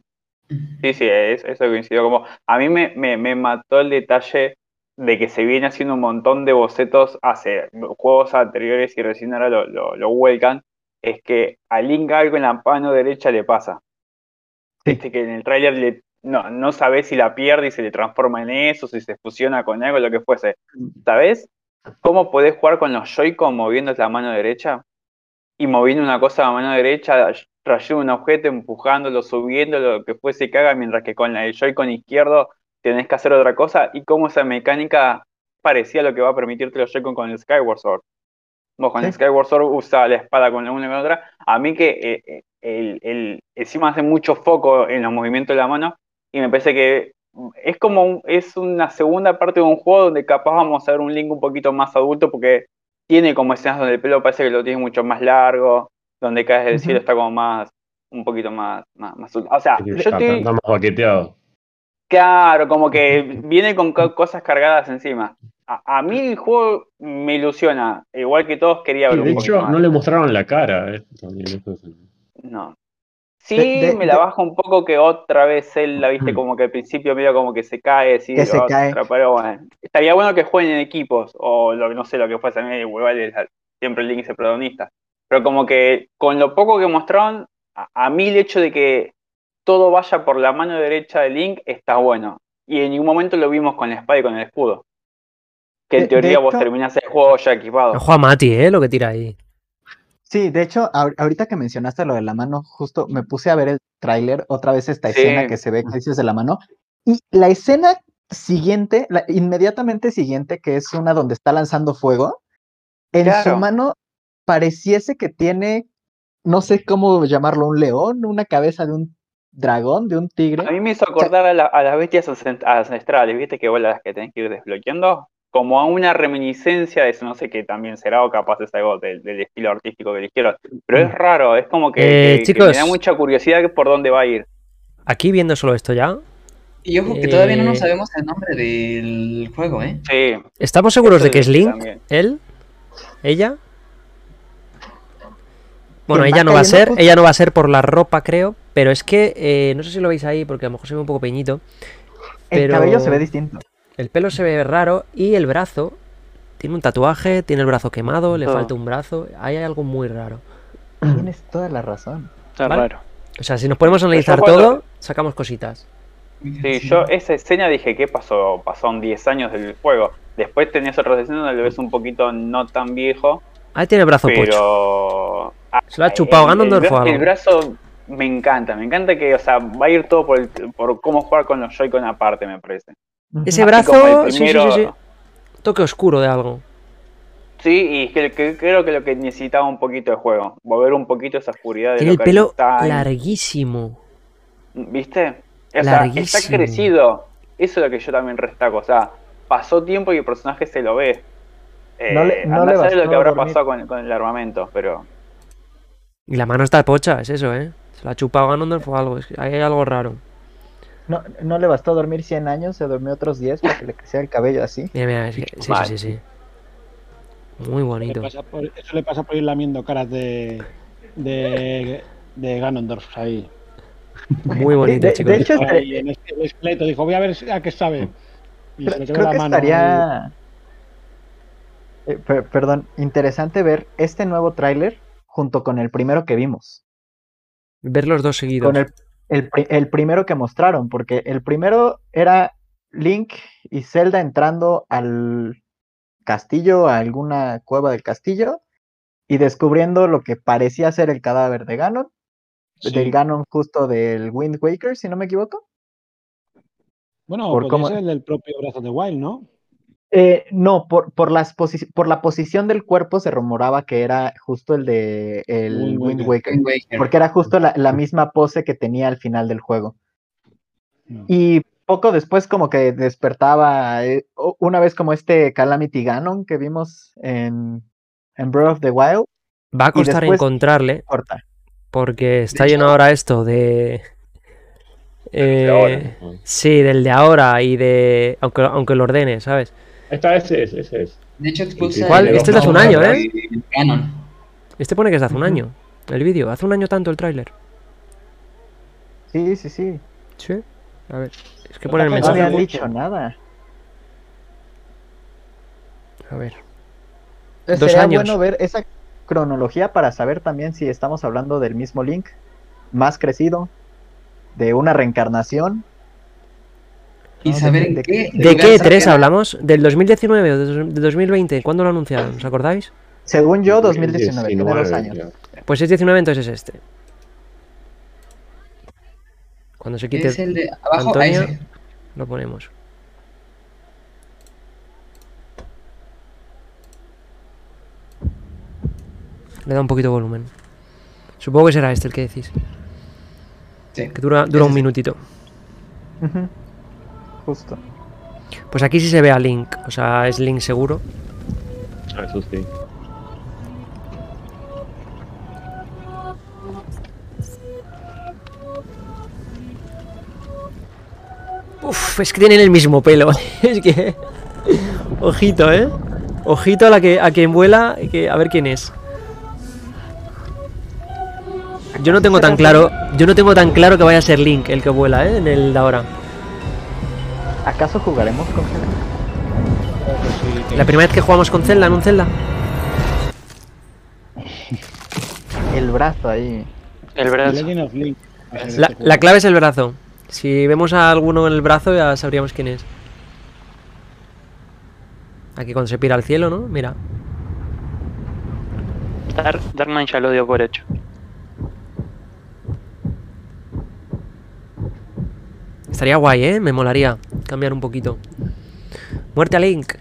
Sí, sí, es, eso coincidió. Como, a mí me, me, me mató el detalle de que se viene haciendo un montón de bocetos hace juegos anteriores y recién ahora lo, lo, lo vuelcan. Es que a Link algo en la mano derecha le pasa. Sí. Viste que en el tráiler le- no, no sabes si la pierde y se le transforma en eso, si se fusiona con algo, lo que fuese. ¿Sabes cómo podés jugar con los Joy-Con moviendo la mano derecha? Y moviendo una cosa a la mano derecha, trayendo un objeto, empujándolo, subiéndolo, lo que fuese que haga, mientras que con el Joy-Con izquierdo tenés que hacer otra cosa, y cómo esa mecánica parecía lo que va a permitirte los Joy-Con con el Skyward Sword. Vos con el. Skyward Sword usa la espada con la una y con la otra. A mí que eh, eh, el, el- encima hace mucho foco en los movimientos de la mano, y me parece que es como un- es una segunda parte de un juego donde capaz vamos a ver un Link un poquito más adulto, porque tiene como escenas donde el pelo parece que lo tiene mucho más largo, donde caes del Ujú. cielo está como más, un poquito más, más, más adulto. O sea, Sí, yo está, estoy, está más baqueteado. claro, como que viene con co- cosas cargadas encima. A, a mí el juego me ilusiona, igual que todos quería ver de un poquito hecho, más. no le mostraron la cara. eh, también, eso es- No. Sí, de- me la de- baja un poco que otra vez él la viste Ujú. como que al principio medio como que se cae, sí, Que se otra, cae. pero bueno. Estaría bueno que jueguen en equipos, o lo, no sé lo que fuese, a mí igual es al- siempre el Link es el protagonista. Pero como que con lo poco que mostraron, a, a mí el hecho de que todo vaya por la mano derecha de Link está bueno. y en ningún momento lo vimos con la espada y con el escudo. Que en De- de teoría vos terminás el juego ya equipado. Juega Mati, ¿eh? Lo que tira ahí. Sí, de hecho, ahor- ahorita que mencionaste lo de la mano, justo me puse a ver el tráiler, otra vez esta Sí. escena que se ve que dices de la mano, y la escena siguiente, la inmediatamente siguiente, que es una donde está lanzando fuego, en su mano pareciese que tiene, no sé cómo llamarlo, un león, una cabeza de un dragón, de un tigre. A mí me hizo acordar a, la- a las bestias ancest- ancestrales, ¿viste? Que vos las que tenés que ir desbloqueando. Como a una reminiscencia de eso, no sé qué también será o capaz es algo del, del estilo artístico que eligieron. Pero es raro, es como que, Eh, que- que chicos. me da mucha curiosidad que por dónde va a ir. Aquí viendo solo esto ya, Y ojo que todavía no Eh. nos sabemos el nombre del juego, ¿eh? Sí, ¿estamos seguros de que es Link? también. ¿Él? ¿Ella? Bueno, ella no va a ser, ella no va a ser por la ropa, creo, pero es que, eh, no sé si lo veis ahí, porque a lo mejor se ve un poco peñito, El pero- cabello se ve distinto. El pelo se ve raro y el brazo, tiene un tatuaje, tiene el brazo quemado, le falta un brazo, ahí hay algo muy raro. Tienes toda la razón. Está Vale. raro. O sea, si nos ponemos a analizar cuando- todo, sacamos cositas. Sí, yo esa escena dije, ¿qué pasó? Pasaron 10 años del juego. Después tenías otras escenas donde lo ves un poquito no tan viejo, Ahí tiene el brazo pocho. pero... ah, Se lo ha chupado el- el Ganondorf o bra- algo. El brazo me encanta, me encanta que, o sea, va a ir todo por, el- por cómo jugar con los Joy-Con aparte, me parece. Ese brazo, el sí, sí, primero- sí, sí. Toque oscuro de algo. Sí, y que, que- creo que lo que necesitaba un poquito de juego, volver un poquito esa oscuridad de Tiene el pelo está en- larguísimo. ¿Viste? O sea, está crecido. Eso es lo que yo también restaco. O sea, pasó tiempo y el personaje se lo ve. Eh, No le- no le lo que habrá dormir. pasado con, con el armamento, pero. Y la mano está pocha, es eso, ¿eh? Se la ha chupado Ganondorf o algo. Es que ahí hay algo raro. No, no le bastó dormir 100 años, se durmió otros 10 para que le creciera el cabello así. Mira, mira, sí, sí, sí, sí. Muy Le bonito. por- eso le pasa por ir lamiendo caras de, de, de Ganondorf ahí. Muy bonito, De- de chicos. hecho, este- Ahí en este- el esqueleto dijo, voy a ver a qué sabe. Y se Creo, le quedó creo la que mano. estaría, eh, per- perdón, interesante ver este nuevo tráiler junto con el primero que vimos, Ver los dos seguidos. con el, el, el primero que mostraron, porque el primero era Link y Zelda entrando al castillo, a alguna cueva del castillo, y descubriendo lo que parecía ser el cadáver de Ganon, Sí. del Ganon justo del Wind Waker, si no me equivoco. Bueno, por podría cómo- ser el del propio brazo de Wild, ¿no? Eh, no, por, por, las por la posición del cuerpo se rumoraba que era justo el de el Wind Waker. Waker, Wind Waker. porque era justo la, la misma pose que tenía al final del juego. Mm. Y poco después como que despertaba, eh, una vez como este Calamity Ganon que vimos en, en Breath of the Wild, Va a costar después- encontrarle, corta. porque está lleno ahora esto de. eh, ahora. sí, del de ahora y de. Aunque, aunque lo ordene, ¿sabes? Está, ese es, ese es. De hecho, expulsa. ¿Cuál? el- Este es de hace un año, ¿eh? Canon. Este pone que es de hace un año. El vídeo, hace un año tanto el tráiler. Sí, sí, sí. Sí. A ver, es que No pone el te No Mensaje habían mensaje. dicho nada. A ver. Entonces, Dos sería años. bueno ver esa cronología para saber también si estamos hablando del mismo Link, más crecido, de una reencarnación. Y No, de saber qué- en de qué. ¿De lugar qué tres hablamos? ¿Del 2019 o del 2020? ¿Cuándo lo anunciaron? ¿Os acordáis? Según yo, 2019, tiene dos 2019, años. ya. Pues es 19, entonces es este. Cuando se quite Es el de abajo. Antonio. lo ponemos. Le da un poquito de volumen. Supongo que será este el que decís. Sí. Que dura, dura un minutito. Justo. Pues aquí sí se ve a Link. O sea, es Link seguro. Ah, eso sí. Uf, es que tienen el mismo pelo. es que. Ojito, eh. Ojito a la que a quien vuela. y Que, a ver quién es. Yo no tengo tan claro. Yo no tengo tan claro que vaya a ser Link el que vuela, eh. En el de ahora. ¿Acaso jugaremos con Zelda? La primera vez que jugamos con Zelda, en un Zelda. El brazo ahí. El brazo. La, la clave es el brazo. Si vemos a alguno en el brazo ya sabríamos quién es. Aquí cuando se pira al cielo, ¿no? Mira. Dark, Darkman ya lo dio por hecho. Estaría guay, ¿eh? Me molaría cambiar un poquito. Muerte a Link.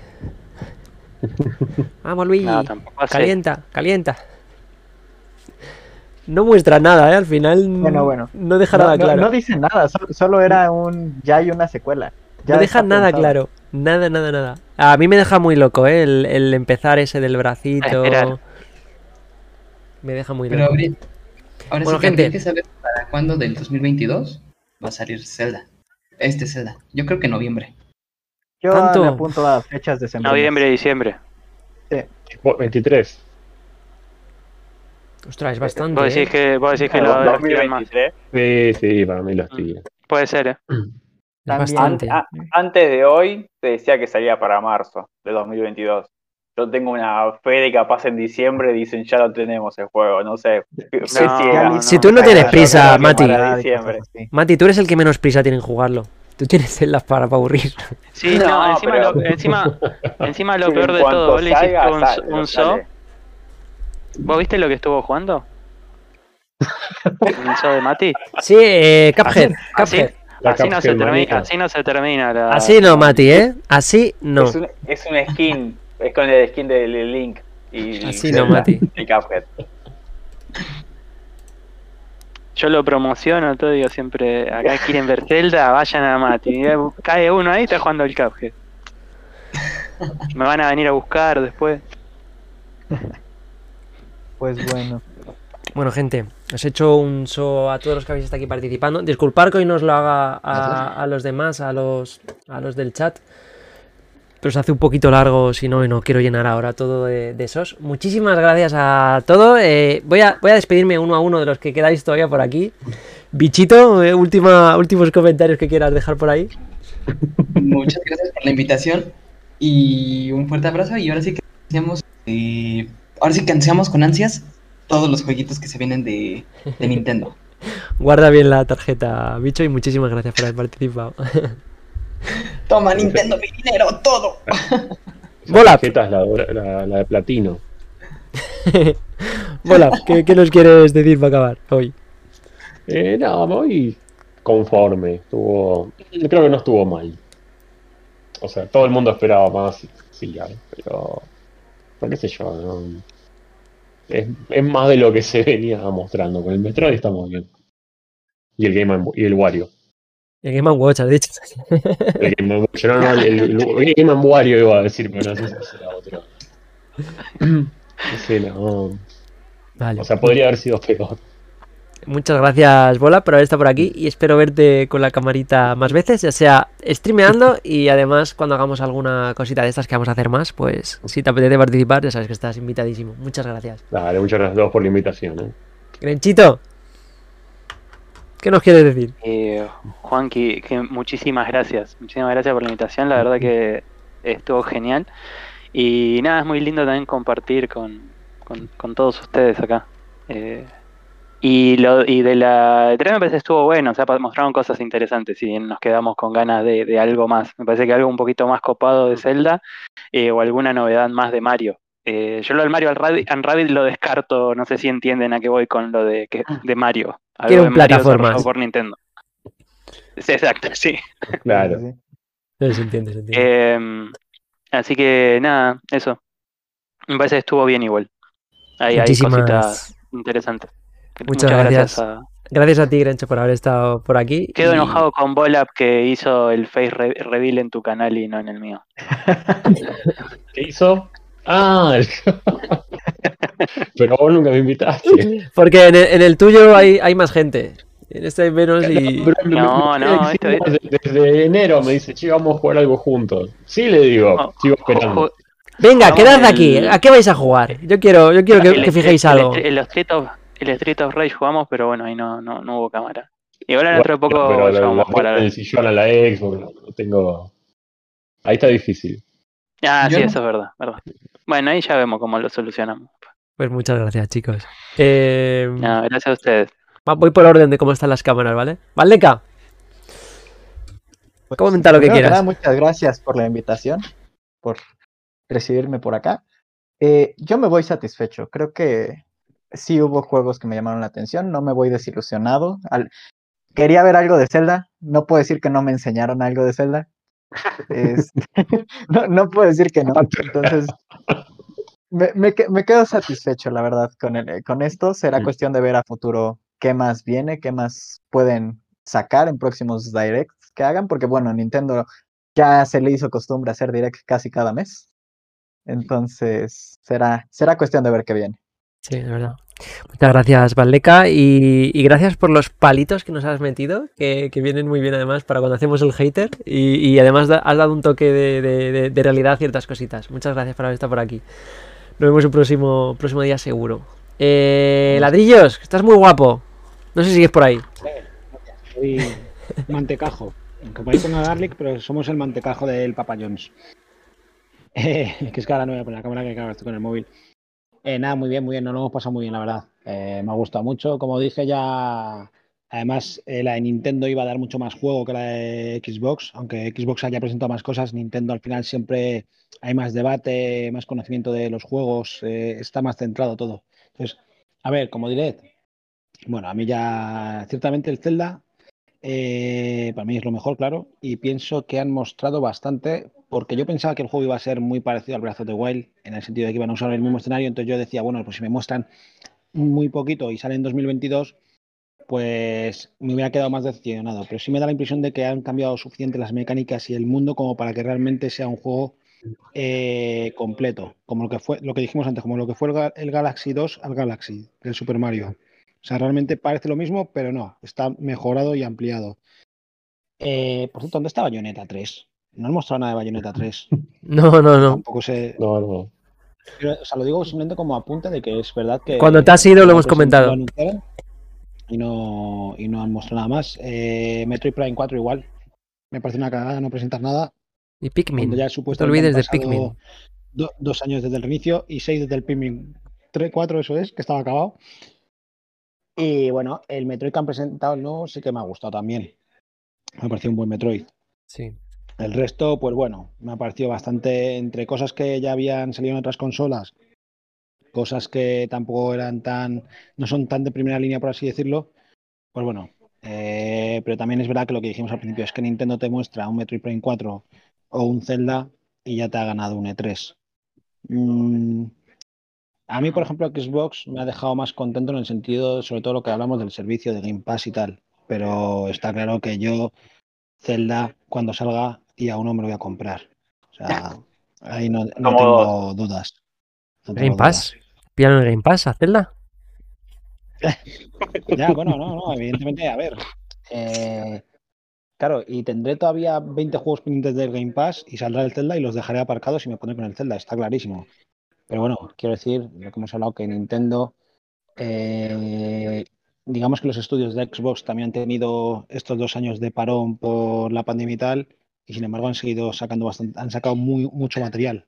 Vamos, Luigi. No. Calienta, calienta. No muestra nada, ¿eh? Al final Bueno, bueno. no deja No, nada no- claro. no dicen nada, solo, solo era un. Ya hay una secuela. Ya No deja nada pensado. claro. Nada, nada, nada. A mí me deja muy loco, ¿eh? El, el empezar ese del bracito. Me deja muy Pero loco. ahora Bueno, sí que gente. que saber para cuándo del 2022 va a salir Zelda. Este Zelda. Yo creo que en noviembre. Yo ¿Tanto? le apunto a fechas de Noviembre, diciembre. 23. Ostras, es bastante. Vos decís ¿eh? que, vos decís que lo, lo estiran más. 2023. Sí, sí, para mí lo estira. Puede ser, ¿eh? También- bastante. An- a- antes de hoy se decía que salía para marzo de 2022. Yo tengo una fe de capaz en diciembre dicen ya lo tenemos el juego, no sé. Fe No, ciega. no, Si tú no tienes prisa, que Mati. Mati, tú eres el que menos prisa tiene en jugarlo. Tú tienes celdas para, para aburrir. Sí, No, no, encima, pero- lo, encima, encima lo Sí, peor de todo, vos le hiciste un, sale, un sale. so. ¿Vos viste lo que estuvo jugando? ¿Un so de Mati? Sí, eh, Cuphead. Así, Cuphead. La así, no se termina, así no se termina la... Así no, Mati, ¿eh? Así no. Es, un, es un skin, es con el skin de Link. Y Así no, Mati. Y Cuphead. Yo lo promociono todo, digo siempre, acá quieren ver Zelda, vayan a Mati. Y, Cae uno ahí, está jugando el Cuphead. Me van a venir a buscar después. Pues bueno. Bueno, gente, os he hecho un so a todos los que habéis estado aquí participando. Disculpar que hoy no os lo haga a, a los demás, a los, a los del chat. Pero se hace un poquito largo, si no, y no quiero llenar ahora todo de, de esos. Muchísimas gracias a todo. Eh, voy, a, voy a despedirme uno a uno de los que quedáis todavía por aquí. Bichito, eh, última, últimos comentarios que quieras dejar por ahí. Muchas gracias por la invitación y un fuerte abrazo. Y ahora sí que ansiamos, eh, ahora sí que ansiamos con ansias todos los jueguitos que se vienen de, de Nintendo. Guarda bien la tarjeta, bicho, y muchísimas gracias por haber participado. Toma Nintendo mi dinero, todo. Bola. la, la- la de platino. Hola, ¿qué, qué nos quieres decir para acabar hoy? Eh, no, me voy conforme. Estuvo, creo que no estuvo mal. O sea, todo el mundo esperaba más, sí, ya, pero, pero qué sé yo, no- es, es más de lo que se venía mostrando. Con el Metroid está muy bien. Y el Game y el Wario. El Game Watch, has dicho. El Game yo no, no, el, el- el Game Wario iba a decir, pero no sé si será otro. Sí, no. Vale. O sea, podría haber sido peor. Muchas gracias, Bola, por haber estado por aquí y espero verte con la camarita más veces, ya sea streameando y además cuando hagamos alguna cosita de estas que vamos a hacer más, pues si te apetece participar, ya sabes que estás invitadísimo. Muchas gracias. Dale, muchas gracias a todos por la invitación. ¿eh? Grenchito, ¿qué nos quieres decir? Eh, Juanqui, que muchísimas gracias. Muchísimas gracias por la invitación. La verdad que estuvo genial. Y nada, es muy lindo también compartir con, con, todos ustedes acá. Eh, y de la de 3 me parece que estuvo bueno, o sea, mostraron cosas interesantes y nos quedamos con ganas de, algo más. Me parece que algo un poquito más copado de Zelda eh, o alguna novedad más de Mario. Eh, yo lo del Mario Rabbit, Rabbit lo descarto, no sé si entienden a qué voy con lo de Mario. Algo Quiero un desarrollado por Nintendo. Sí, exacto, sí. Claro. Sí, sí. No se entiende, se entiende. Eh, así que nada, eso. Me parece que estuvo bien igual. Ahí hay Muchísimas cositas interesantes. Muchas gracias. Gracias a ti, Grencho, por haber estado por aquí. Quedo y- enojado con Bolap que hizo el face re- reveal en tu canal y no en el mío. ¿Qué hizo? Ah, pero vos nunca me invitaste. Porque en el, en el tuyo hay, hay más gente. En este hay menos y... No, no, esto es- desde, desde enero me dice, che, vamos a jugar algo juntos. Sí, le digo, No, sigo esperando. Venga, Vamos, quedad el- aquí. ¿A qué vais a jugar? Yo quiero, yo quiero que, el que Street- fijéis el algo. El Street of, el Street of Rage jugamos, pero bueno, ahí no, no, no hubo cámara. Y ahora dentro de poco pero la, vamos la a jugar a en el sillón a la Xbox, no, no tengo... Ahí está difícil. Ah, Yo sí, no- eso es verdad, verdad. Bueno, ahí ya vemos cómo lo solucionamos. Pues muchas gracias, chicos. Eh, No, gracias a ustedes. voy por orden de cómo están las cámaras, ¿vale? Valdeca, Pues, Comenta lo que quieras. nada, muchas gracias por la invitación, por recibirme por acá. Eh, yo me voy satisfecho. Creo que sí hubo juegos que me llamaron la atención. No me voy desilusionado. Al- Quería ver algo de Zelda. No puedo decir que no me enseñaron algo de Zelda. Es- no, no puedo decir que no. Entonces, me, me que- me quedo satisfecho, la verdad, con, el- con esto. Será cuestión de ver a futuro qué más viene, qué más pueden sacar en próximos directs que hagan, porque bueno, Nintendo ya se le hizo costumbre hacer direct casi cada mes. Entonces, será, será cuestión de ver qué viene. Sí, es verdad. Muchas gracias, Valdeca, y, y gracias por los palitos que nos has metido, que, que vienen muy bien además para cuando hacemos el hater, y, y además da- has dado un toque de, de- de- de realidad a ciertas cositas. Muchas gracias por haber estado por aquí. Nos vemos el próximo, próximo día seguro. Eh, ladrillos, estás muy guapo. No sé si sigues por ahí. Soy mantecajo. Como dice una Garlic, pero somos el mantecajo del Papa John's. Eh, que es que ahora no voy a poner la cámara, que claro, estoy con el móvil. Eh, nada, muy bien, muy bien, nos lo hemos pasado muy bien, la verdad. Eh, me ha gustado mucho. Como dije ya, además, eh, la de Nintendo iba a dar mucho más juego que la de Xbox, aunque Xbox haya presentado más cosas, Nintendo al final siempre hay más debate, más conocimiento de los juegos, está más centrado todo. Entonces, a ver, como diré, bueno, a mí ya, ciertamente el Zelda, eh, para mí es lo mejor, claro, y pienso que han mostrado bastante, porque yo pensaba que el juego iba a ser muy parecido al Breath of the Wild, en el sentido de que iban a usar el mismo escenario, entonces yo decía, bueno, pues si me muestran muy poquito y sale en 2022, pues me hubiera quedado más decepcionado, pero sí me da la impresión de que han cambiado suficiente las mecánicas y el mundo como para que realmente sea un juego eh, completo, como lo que fue, lo que dijimos antes, como lo que fue el Galaxy 2 al Galaxy, del Super Mario. O sea, realmente parece lo mismo, pero no, está mejorado y ampliado. Eh, por cierto, ¿dónde está Bayonetta 3? No han mostrado nada de Bayonetta 3. No, no, no. Tampoco sé. No, no. Pero, o sea, lo digo simplemente como apunte de que es verdad que. Cuando te has ido lo hemos comentado. lo Y no, y no han mostrado nada más. Eh, Metroid Prime 4 igual. Me parece una cagada no presentar nada. Y Pikmin. Ya No te olvides de Pikmin. do- dos años desde el reinicio y seis desde el Pikmin 3, 4, eso es, que estaba acabado. Y bueno, el Metroid que han presentado el nuevo sí que me ha gustado también. Me ha parecido un buen Metroid. Sí. El resto, pues bueno, me ha parecido bastante entre cosas que ya habían salido en otras consolas, cosas que tampoco eran tan, no son tan de primera línea, por así decirlo. Pues bueno, eh, pero también es verdad que lo que dijimos al principio es que Nintendo te muestra un Metroid Prime 4 o un Zelda y ya te ha ganado un E3. Mm, a mí, por ejemplo, Xbox me ha dejado más contento en el sentido, sobre todo lo que hablamos del servicio de Game Pass y tal. Pero está claro que yo, Zelda, cuando salga, y aún no me lo voy a comprar. O sea, ahí no, no tengo dudas. No tengo Game Pass. ¿Pillan el Game Pass? ¿Hacerla? dudas. Ya, bueno, no, no, evidentemente, a ver. eh, claro, y tendré todavía 20 juegos pendientes del Game Pass y saldrá el Zelda y los dejaré aparcados y me pondré con el Zelda, está clarísimo. Pero bueno, quiero decir, lo que hemos hablado, que Nintendo, eh, digamos que los estudios de Xbox también han tenido estos dos años de parón por la pandemia y tal, y sin embargo han seguido sacando bastante, han sacado muy, mucho material.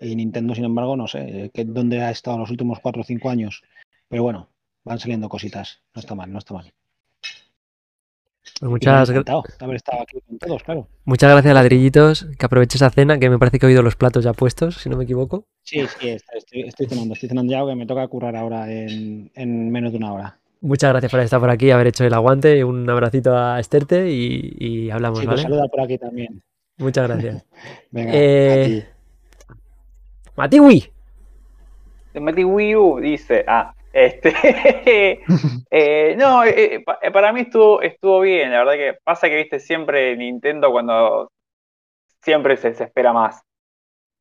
Y Nintendo, sin embargo, no sé eh, que, dónde ha estado los últimos cuatro o cinco años. Pero bueno, van saliendo cositas. No está mal, no está mal. Pues Y me ha muchas, gra- encantado de haber estado aquí con todos, claro. muchas gracias, ladrillitos. Que aproveche esa cena, que me parece que he oído los platos ya puestos, si no me equivoco. Sí, sí, estoy, cenando, estoy cenando ya, que me toca currar ahora en, en menos de una hora. Muchas gracias por estar por aquí, haber hecho el aguante. Un abracito a Esterte y, y hablamos, Sí, te ¿vale? saluda por aquí también. Muchas gracias. Venga, Eh, a ti. Matiwi. De Mati Wii U dice, ah, este, eh, no, eh, eh, para mí estuvo, estuvo bien, la verdad que pasa que, viste, siempre Nintendo cuando siempre se, se espera más.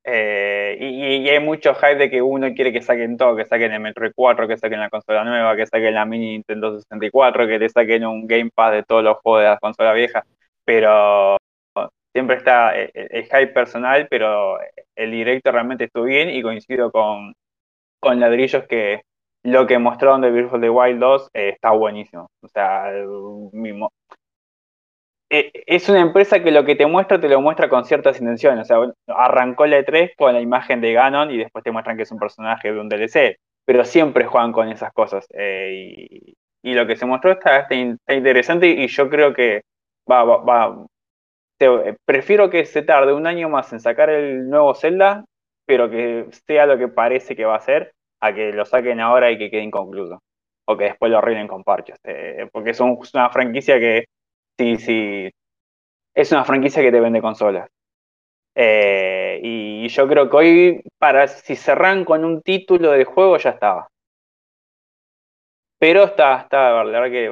Y, hay mucho hype de que uno quiere que saquen todo, que saquen el Metroid 4, que saquen la consola nueva, que saquen la mini Nintendo 64, que te saquen un Game Pass de todos los juegos de la consola vieja, pero siempre está el, el hype personal, pero el directo realmente estuvo bien y coincido con, con ladrillos que lo que mostraron de of the Wild 2 eh, está buenísimo. O sea. Eh, es una empresa que lo que te muestra te lo muestra con ciertas intenciones. O sea, arrancó la E3 con la imagen de Ganon y después te muestran que es un personaje de un DLC. Pero siempre juegan con esas cosas. eh, y, lo que se mostró está, está in- está interesante y yo creo que va, va, va, te- prefiero que se tarde un año más en sacar el nuevo Zelda, pero que sea lo que parece que va a ser, a que lo saquen ahora y que quede inconcluso. O que después lo arreglen con parches. eh, porque es una franquicia que sí, sí. Es una franquicia que te vende consolas. Eh, y yo creo que hoy, para si cerran con un título del juego, ya estaba. Pero está, está, la verdad que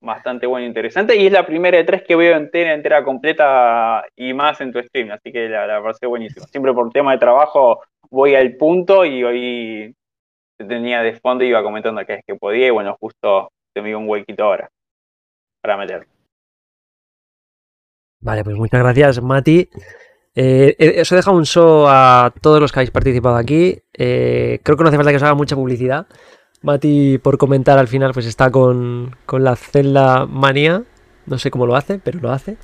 bastante bueno e interesante. Y es la primera de tres que veo entera, entera, completa y más en tu stream. Así que la, la pareció buenísimo. Siempre por tema de trabajo voy al punto y hoy te tenía de fondo y iba comentando que es que podía. Y bueno, justo te me dio un huequito ahora para meter. Vale, pues muchas gracias, Mati. Eh, eh, eso deja un show a todos los que habéis participado aquí. Eh, creo que no hace falta que os haga mucha publicidad. Mati, por comentar al final, pues está con, con la Zelda Manía. No sé cómo lo hace, pero lo hace.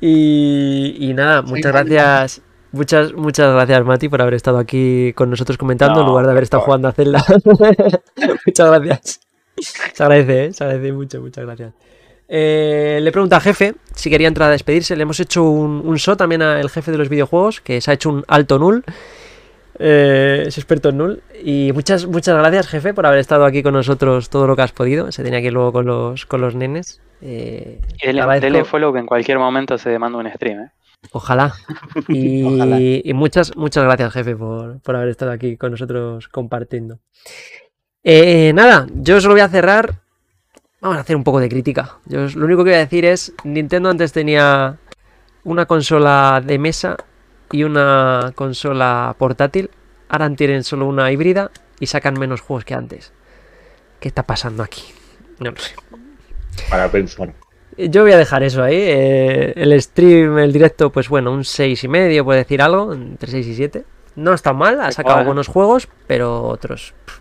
Y, y nada, muchas gracias. Muchas, muchas gracias, Mati, por haber estado aquí con nosotros comentando en lugar de haber estado jugando a Zelda. muchas gracias. Se agradece, ¿eh? Se agradece mucho, muchas gracias. Eh, le pregunta al jefe si quería entrar a despedirse. Le hemos hecho un, un show también al jefe de los videojuegos, que se ha hecho un alto null. Eh, es experto en null. Y muchas, muchas gracias, jefe, por haber estado aquí con nosotros todo lo que has podido. Se tenía que ir luego con los, con los nenes. Eh, Y dele, dele follow que en cualquier momento se manda un stream, ¿eh? Ojalá. Y, Ojalá. y muchas, muchas gracias, jefe, por, por haber estado aquí con nosotros compartiendo. Eh, nada, yo solo voy a cerrar. Vamos a hacer un poco de crítica. Yo lo único que voy a decir es: Nintendo antes tenía una consola de mesa y una consola portátil. Ahora tienen solo una híbrida y sacan menos juegos que antes. ¿Qué está pasando aquí? No lo sé. Para pensar. Yo voy a dejar eso ahí. eh, el stream, el directo, pues bueno, un 6 y medio, puede decir algo, entre 6 y 7. No está mal, ha sacado Bueno. buenos juegos, pero otros. pff.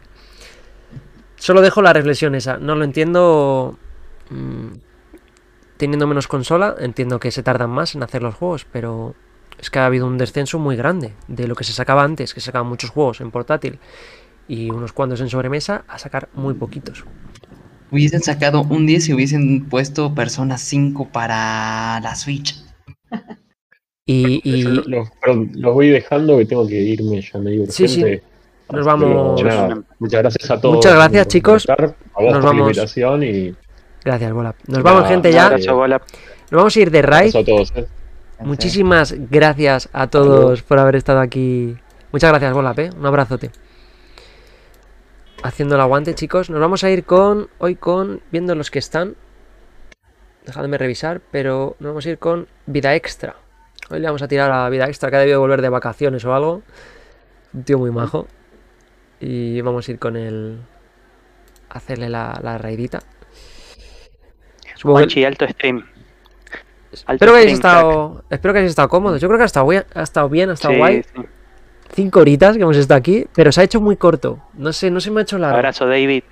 Solo dejo la reflexión esa. No lo entiendo. mm, teniendo menos consola, entiendo que se tardan más en hacer los juegos, pero es que ha habido un descenso muy grande de lo que se sacaba antes, que se sacaban muchos juegos en portátil y unos cuantos en sobremesa, a sacar muy poquitos. Hubiesen sacado un 10 y hubiesen puesto Persona 5 para la Switch. Y, y lo- lo- los voy dejando que tengo que irme ya medio urgente. Sí, sí. Nos vamos- muchas gracias a todos. Muchas gracias, chicos. A vos Nos por vamos. la invitación y gracias, Bola. Nos vamos, gente, ya. bola. Nos vamos a ir de raid. a todos. ¿eh? Muchísimas gracias a todos por haber estado aquí. Muchas gracias, Bolap, ¿eh? Un abrazote. Haciendo el aguante, chicos. Nos vamos a ir con. Hoy con. Viendo los que están. Dejadme revisar, pero nos vamos a ir con vida extra. Hoy le vamos a tirar a vida extra, que ha debido volver de vacaciones o algo. Un tío muy majo. Y vamos a ir con el. Hacerle la, la raidita. Supongo que- Juanchi, alto stream. Alto Espero que hayáis estado. Espero que hayáis estado cómodos. Yo creo que ha estado, ha estado bien, ha estado Sí, guay. sí. Cinco horitas que hemos estado aquí, pero se ha hecho muy corto. No sé, no se me ha hecho largo. Abrazo, David.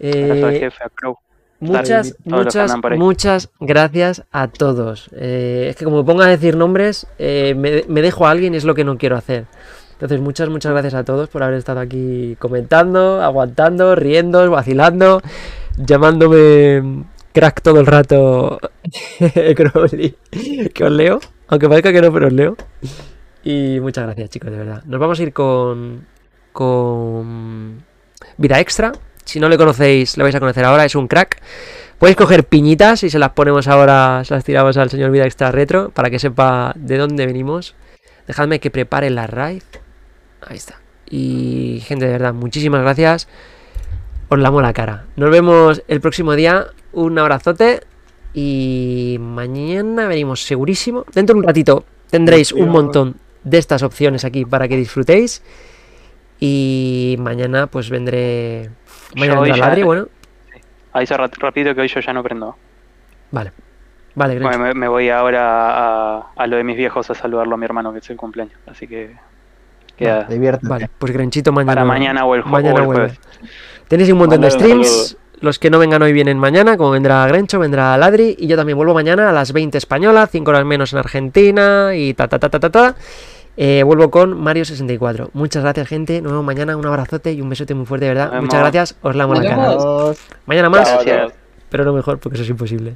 Abrazo al Eh, jefe, a Crow. muchas, David, muchas, muchas gracias a todos. Eh, es que como me ponga a decir nombres, eh, me, me dejo a alguien y es lo que no quiero hacer. Entonces, muchas, muchas gracias a todos por haber estado aquí comentando, aguantando, riendo, vacilando, llamándome crack todo el rato. Que os leo, aunque parezca que no, pero os leo. Y muchas gracias, chicos, de verdad. Nos vamos a ir con. con. Vida Extra. Si no le conocéis, le vais a conocer ahora, es un crack. Podéis coger piñitas y se las ponemos ahora, se las tiramos al señor Vida Extra Retro para que sepa de dónde venimos. Dejadme que prepare la raid. Ahí está. Y gente, de verdad, muchísimas gracias. Os lamo la cara. Nos vemos el próximo día. Un abrazote. Y mañana venimos segurísimo. Dentro de un ratito tendréis un montón de estas opciones aquí para que disfrutéis. Y mañana pues vendré... Mañana vendrá ya- Ladri, bueno. Aviso ra- rápido que hoy yo ya no prendo. Vale. Vale. Bueno, me, me voy ahora a, a lo de mis viejos a saludarlo a mi hermano que es el cumpleaños. Así que queda Diviértete. Vale, pues Grenchito mañana. para mañana o el, mañana o el jueves. Tenéis un montón de Mándale streams. Los que no vengan hoy vienen mañana, como vendrá Grencho, vendrá Ladri. Y yo también vuelvo mañana a las 20 española, 5 horas menos en Argentina y ta ta ta ta ta ta. Eh, vuelvo con Mario64. Muchas gracias, gente. Nos vemos mañana. Un abrazote y un besote muy fuerte, de verdad. Muchas gracias. Os lamo la Nos cara. Mañana más, pero no mejor porque eso es imposible.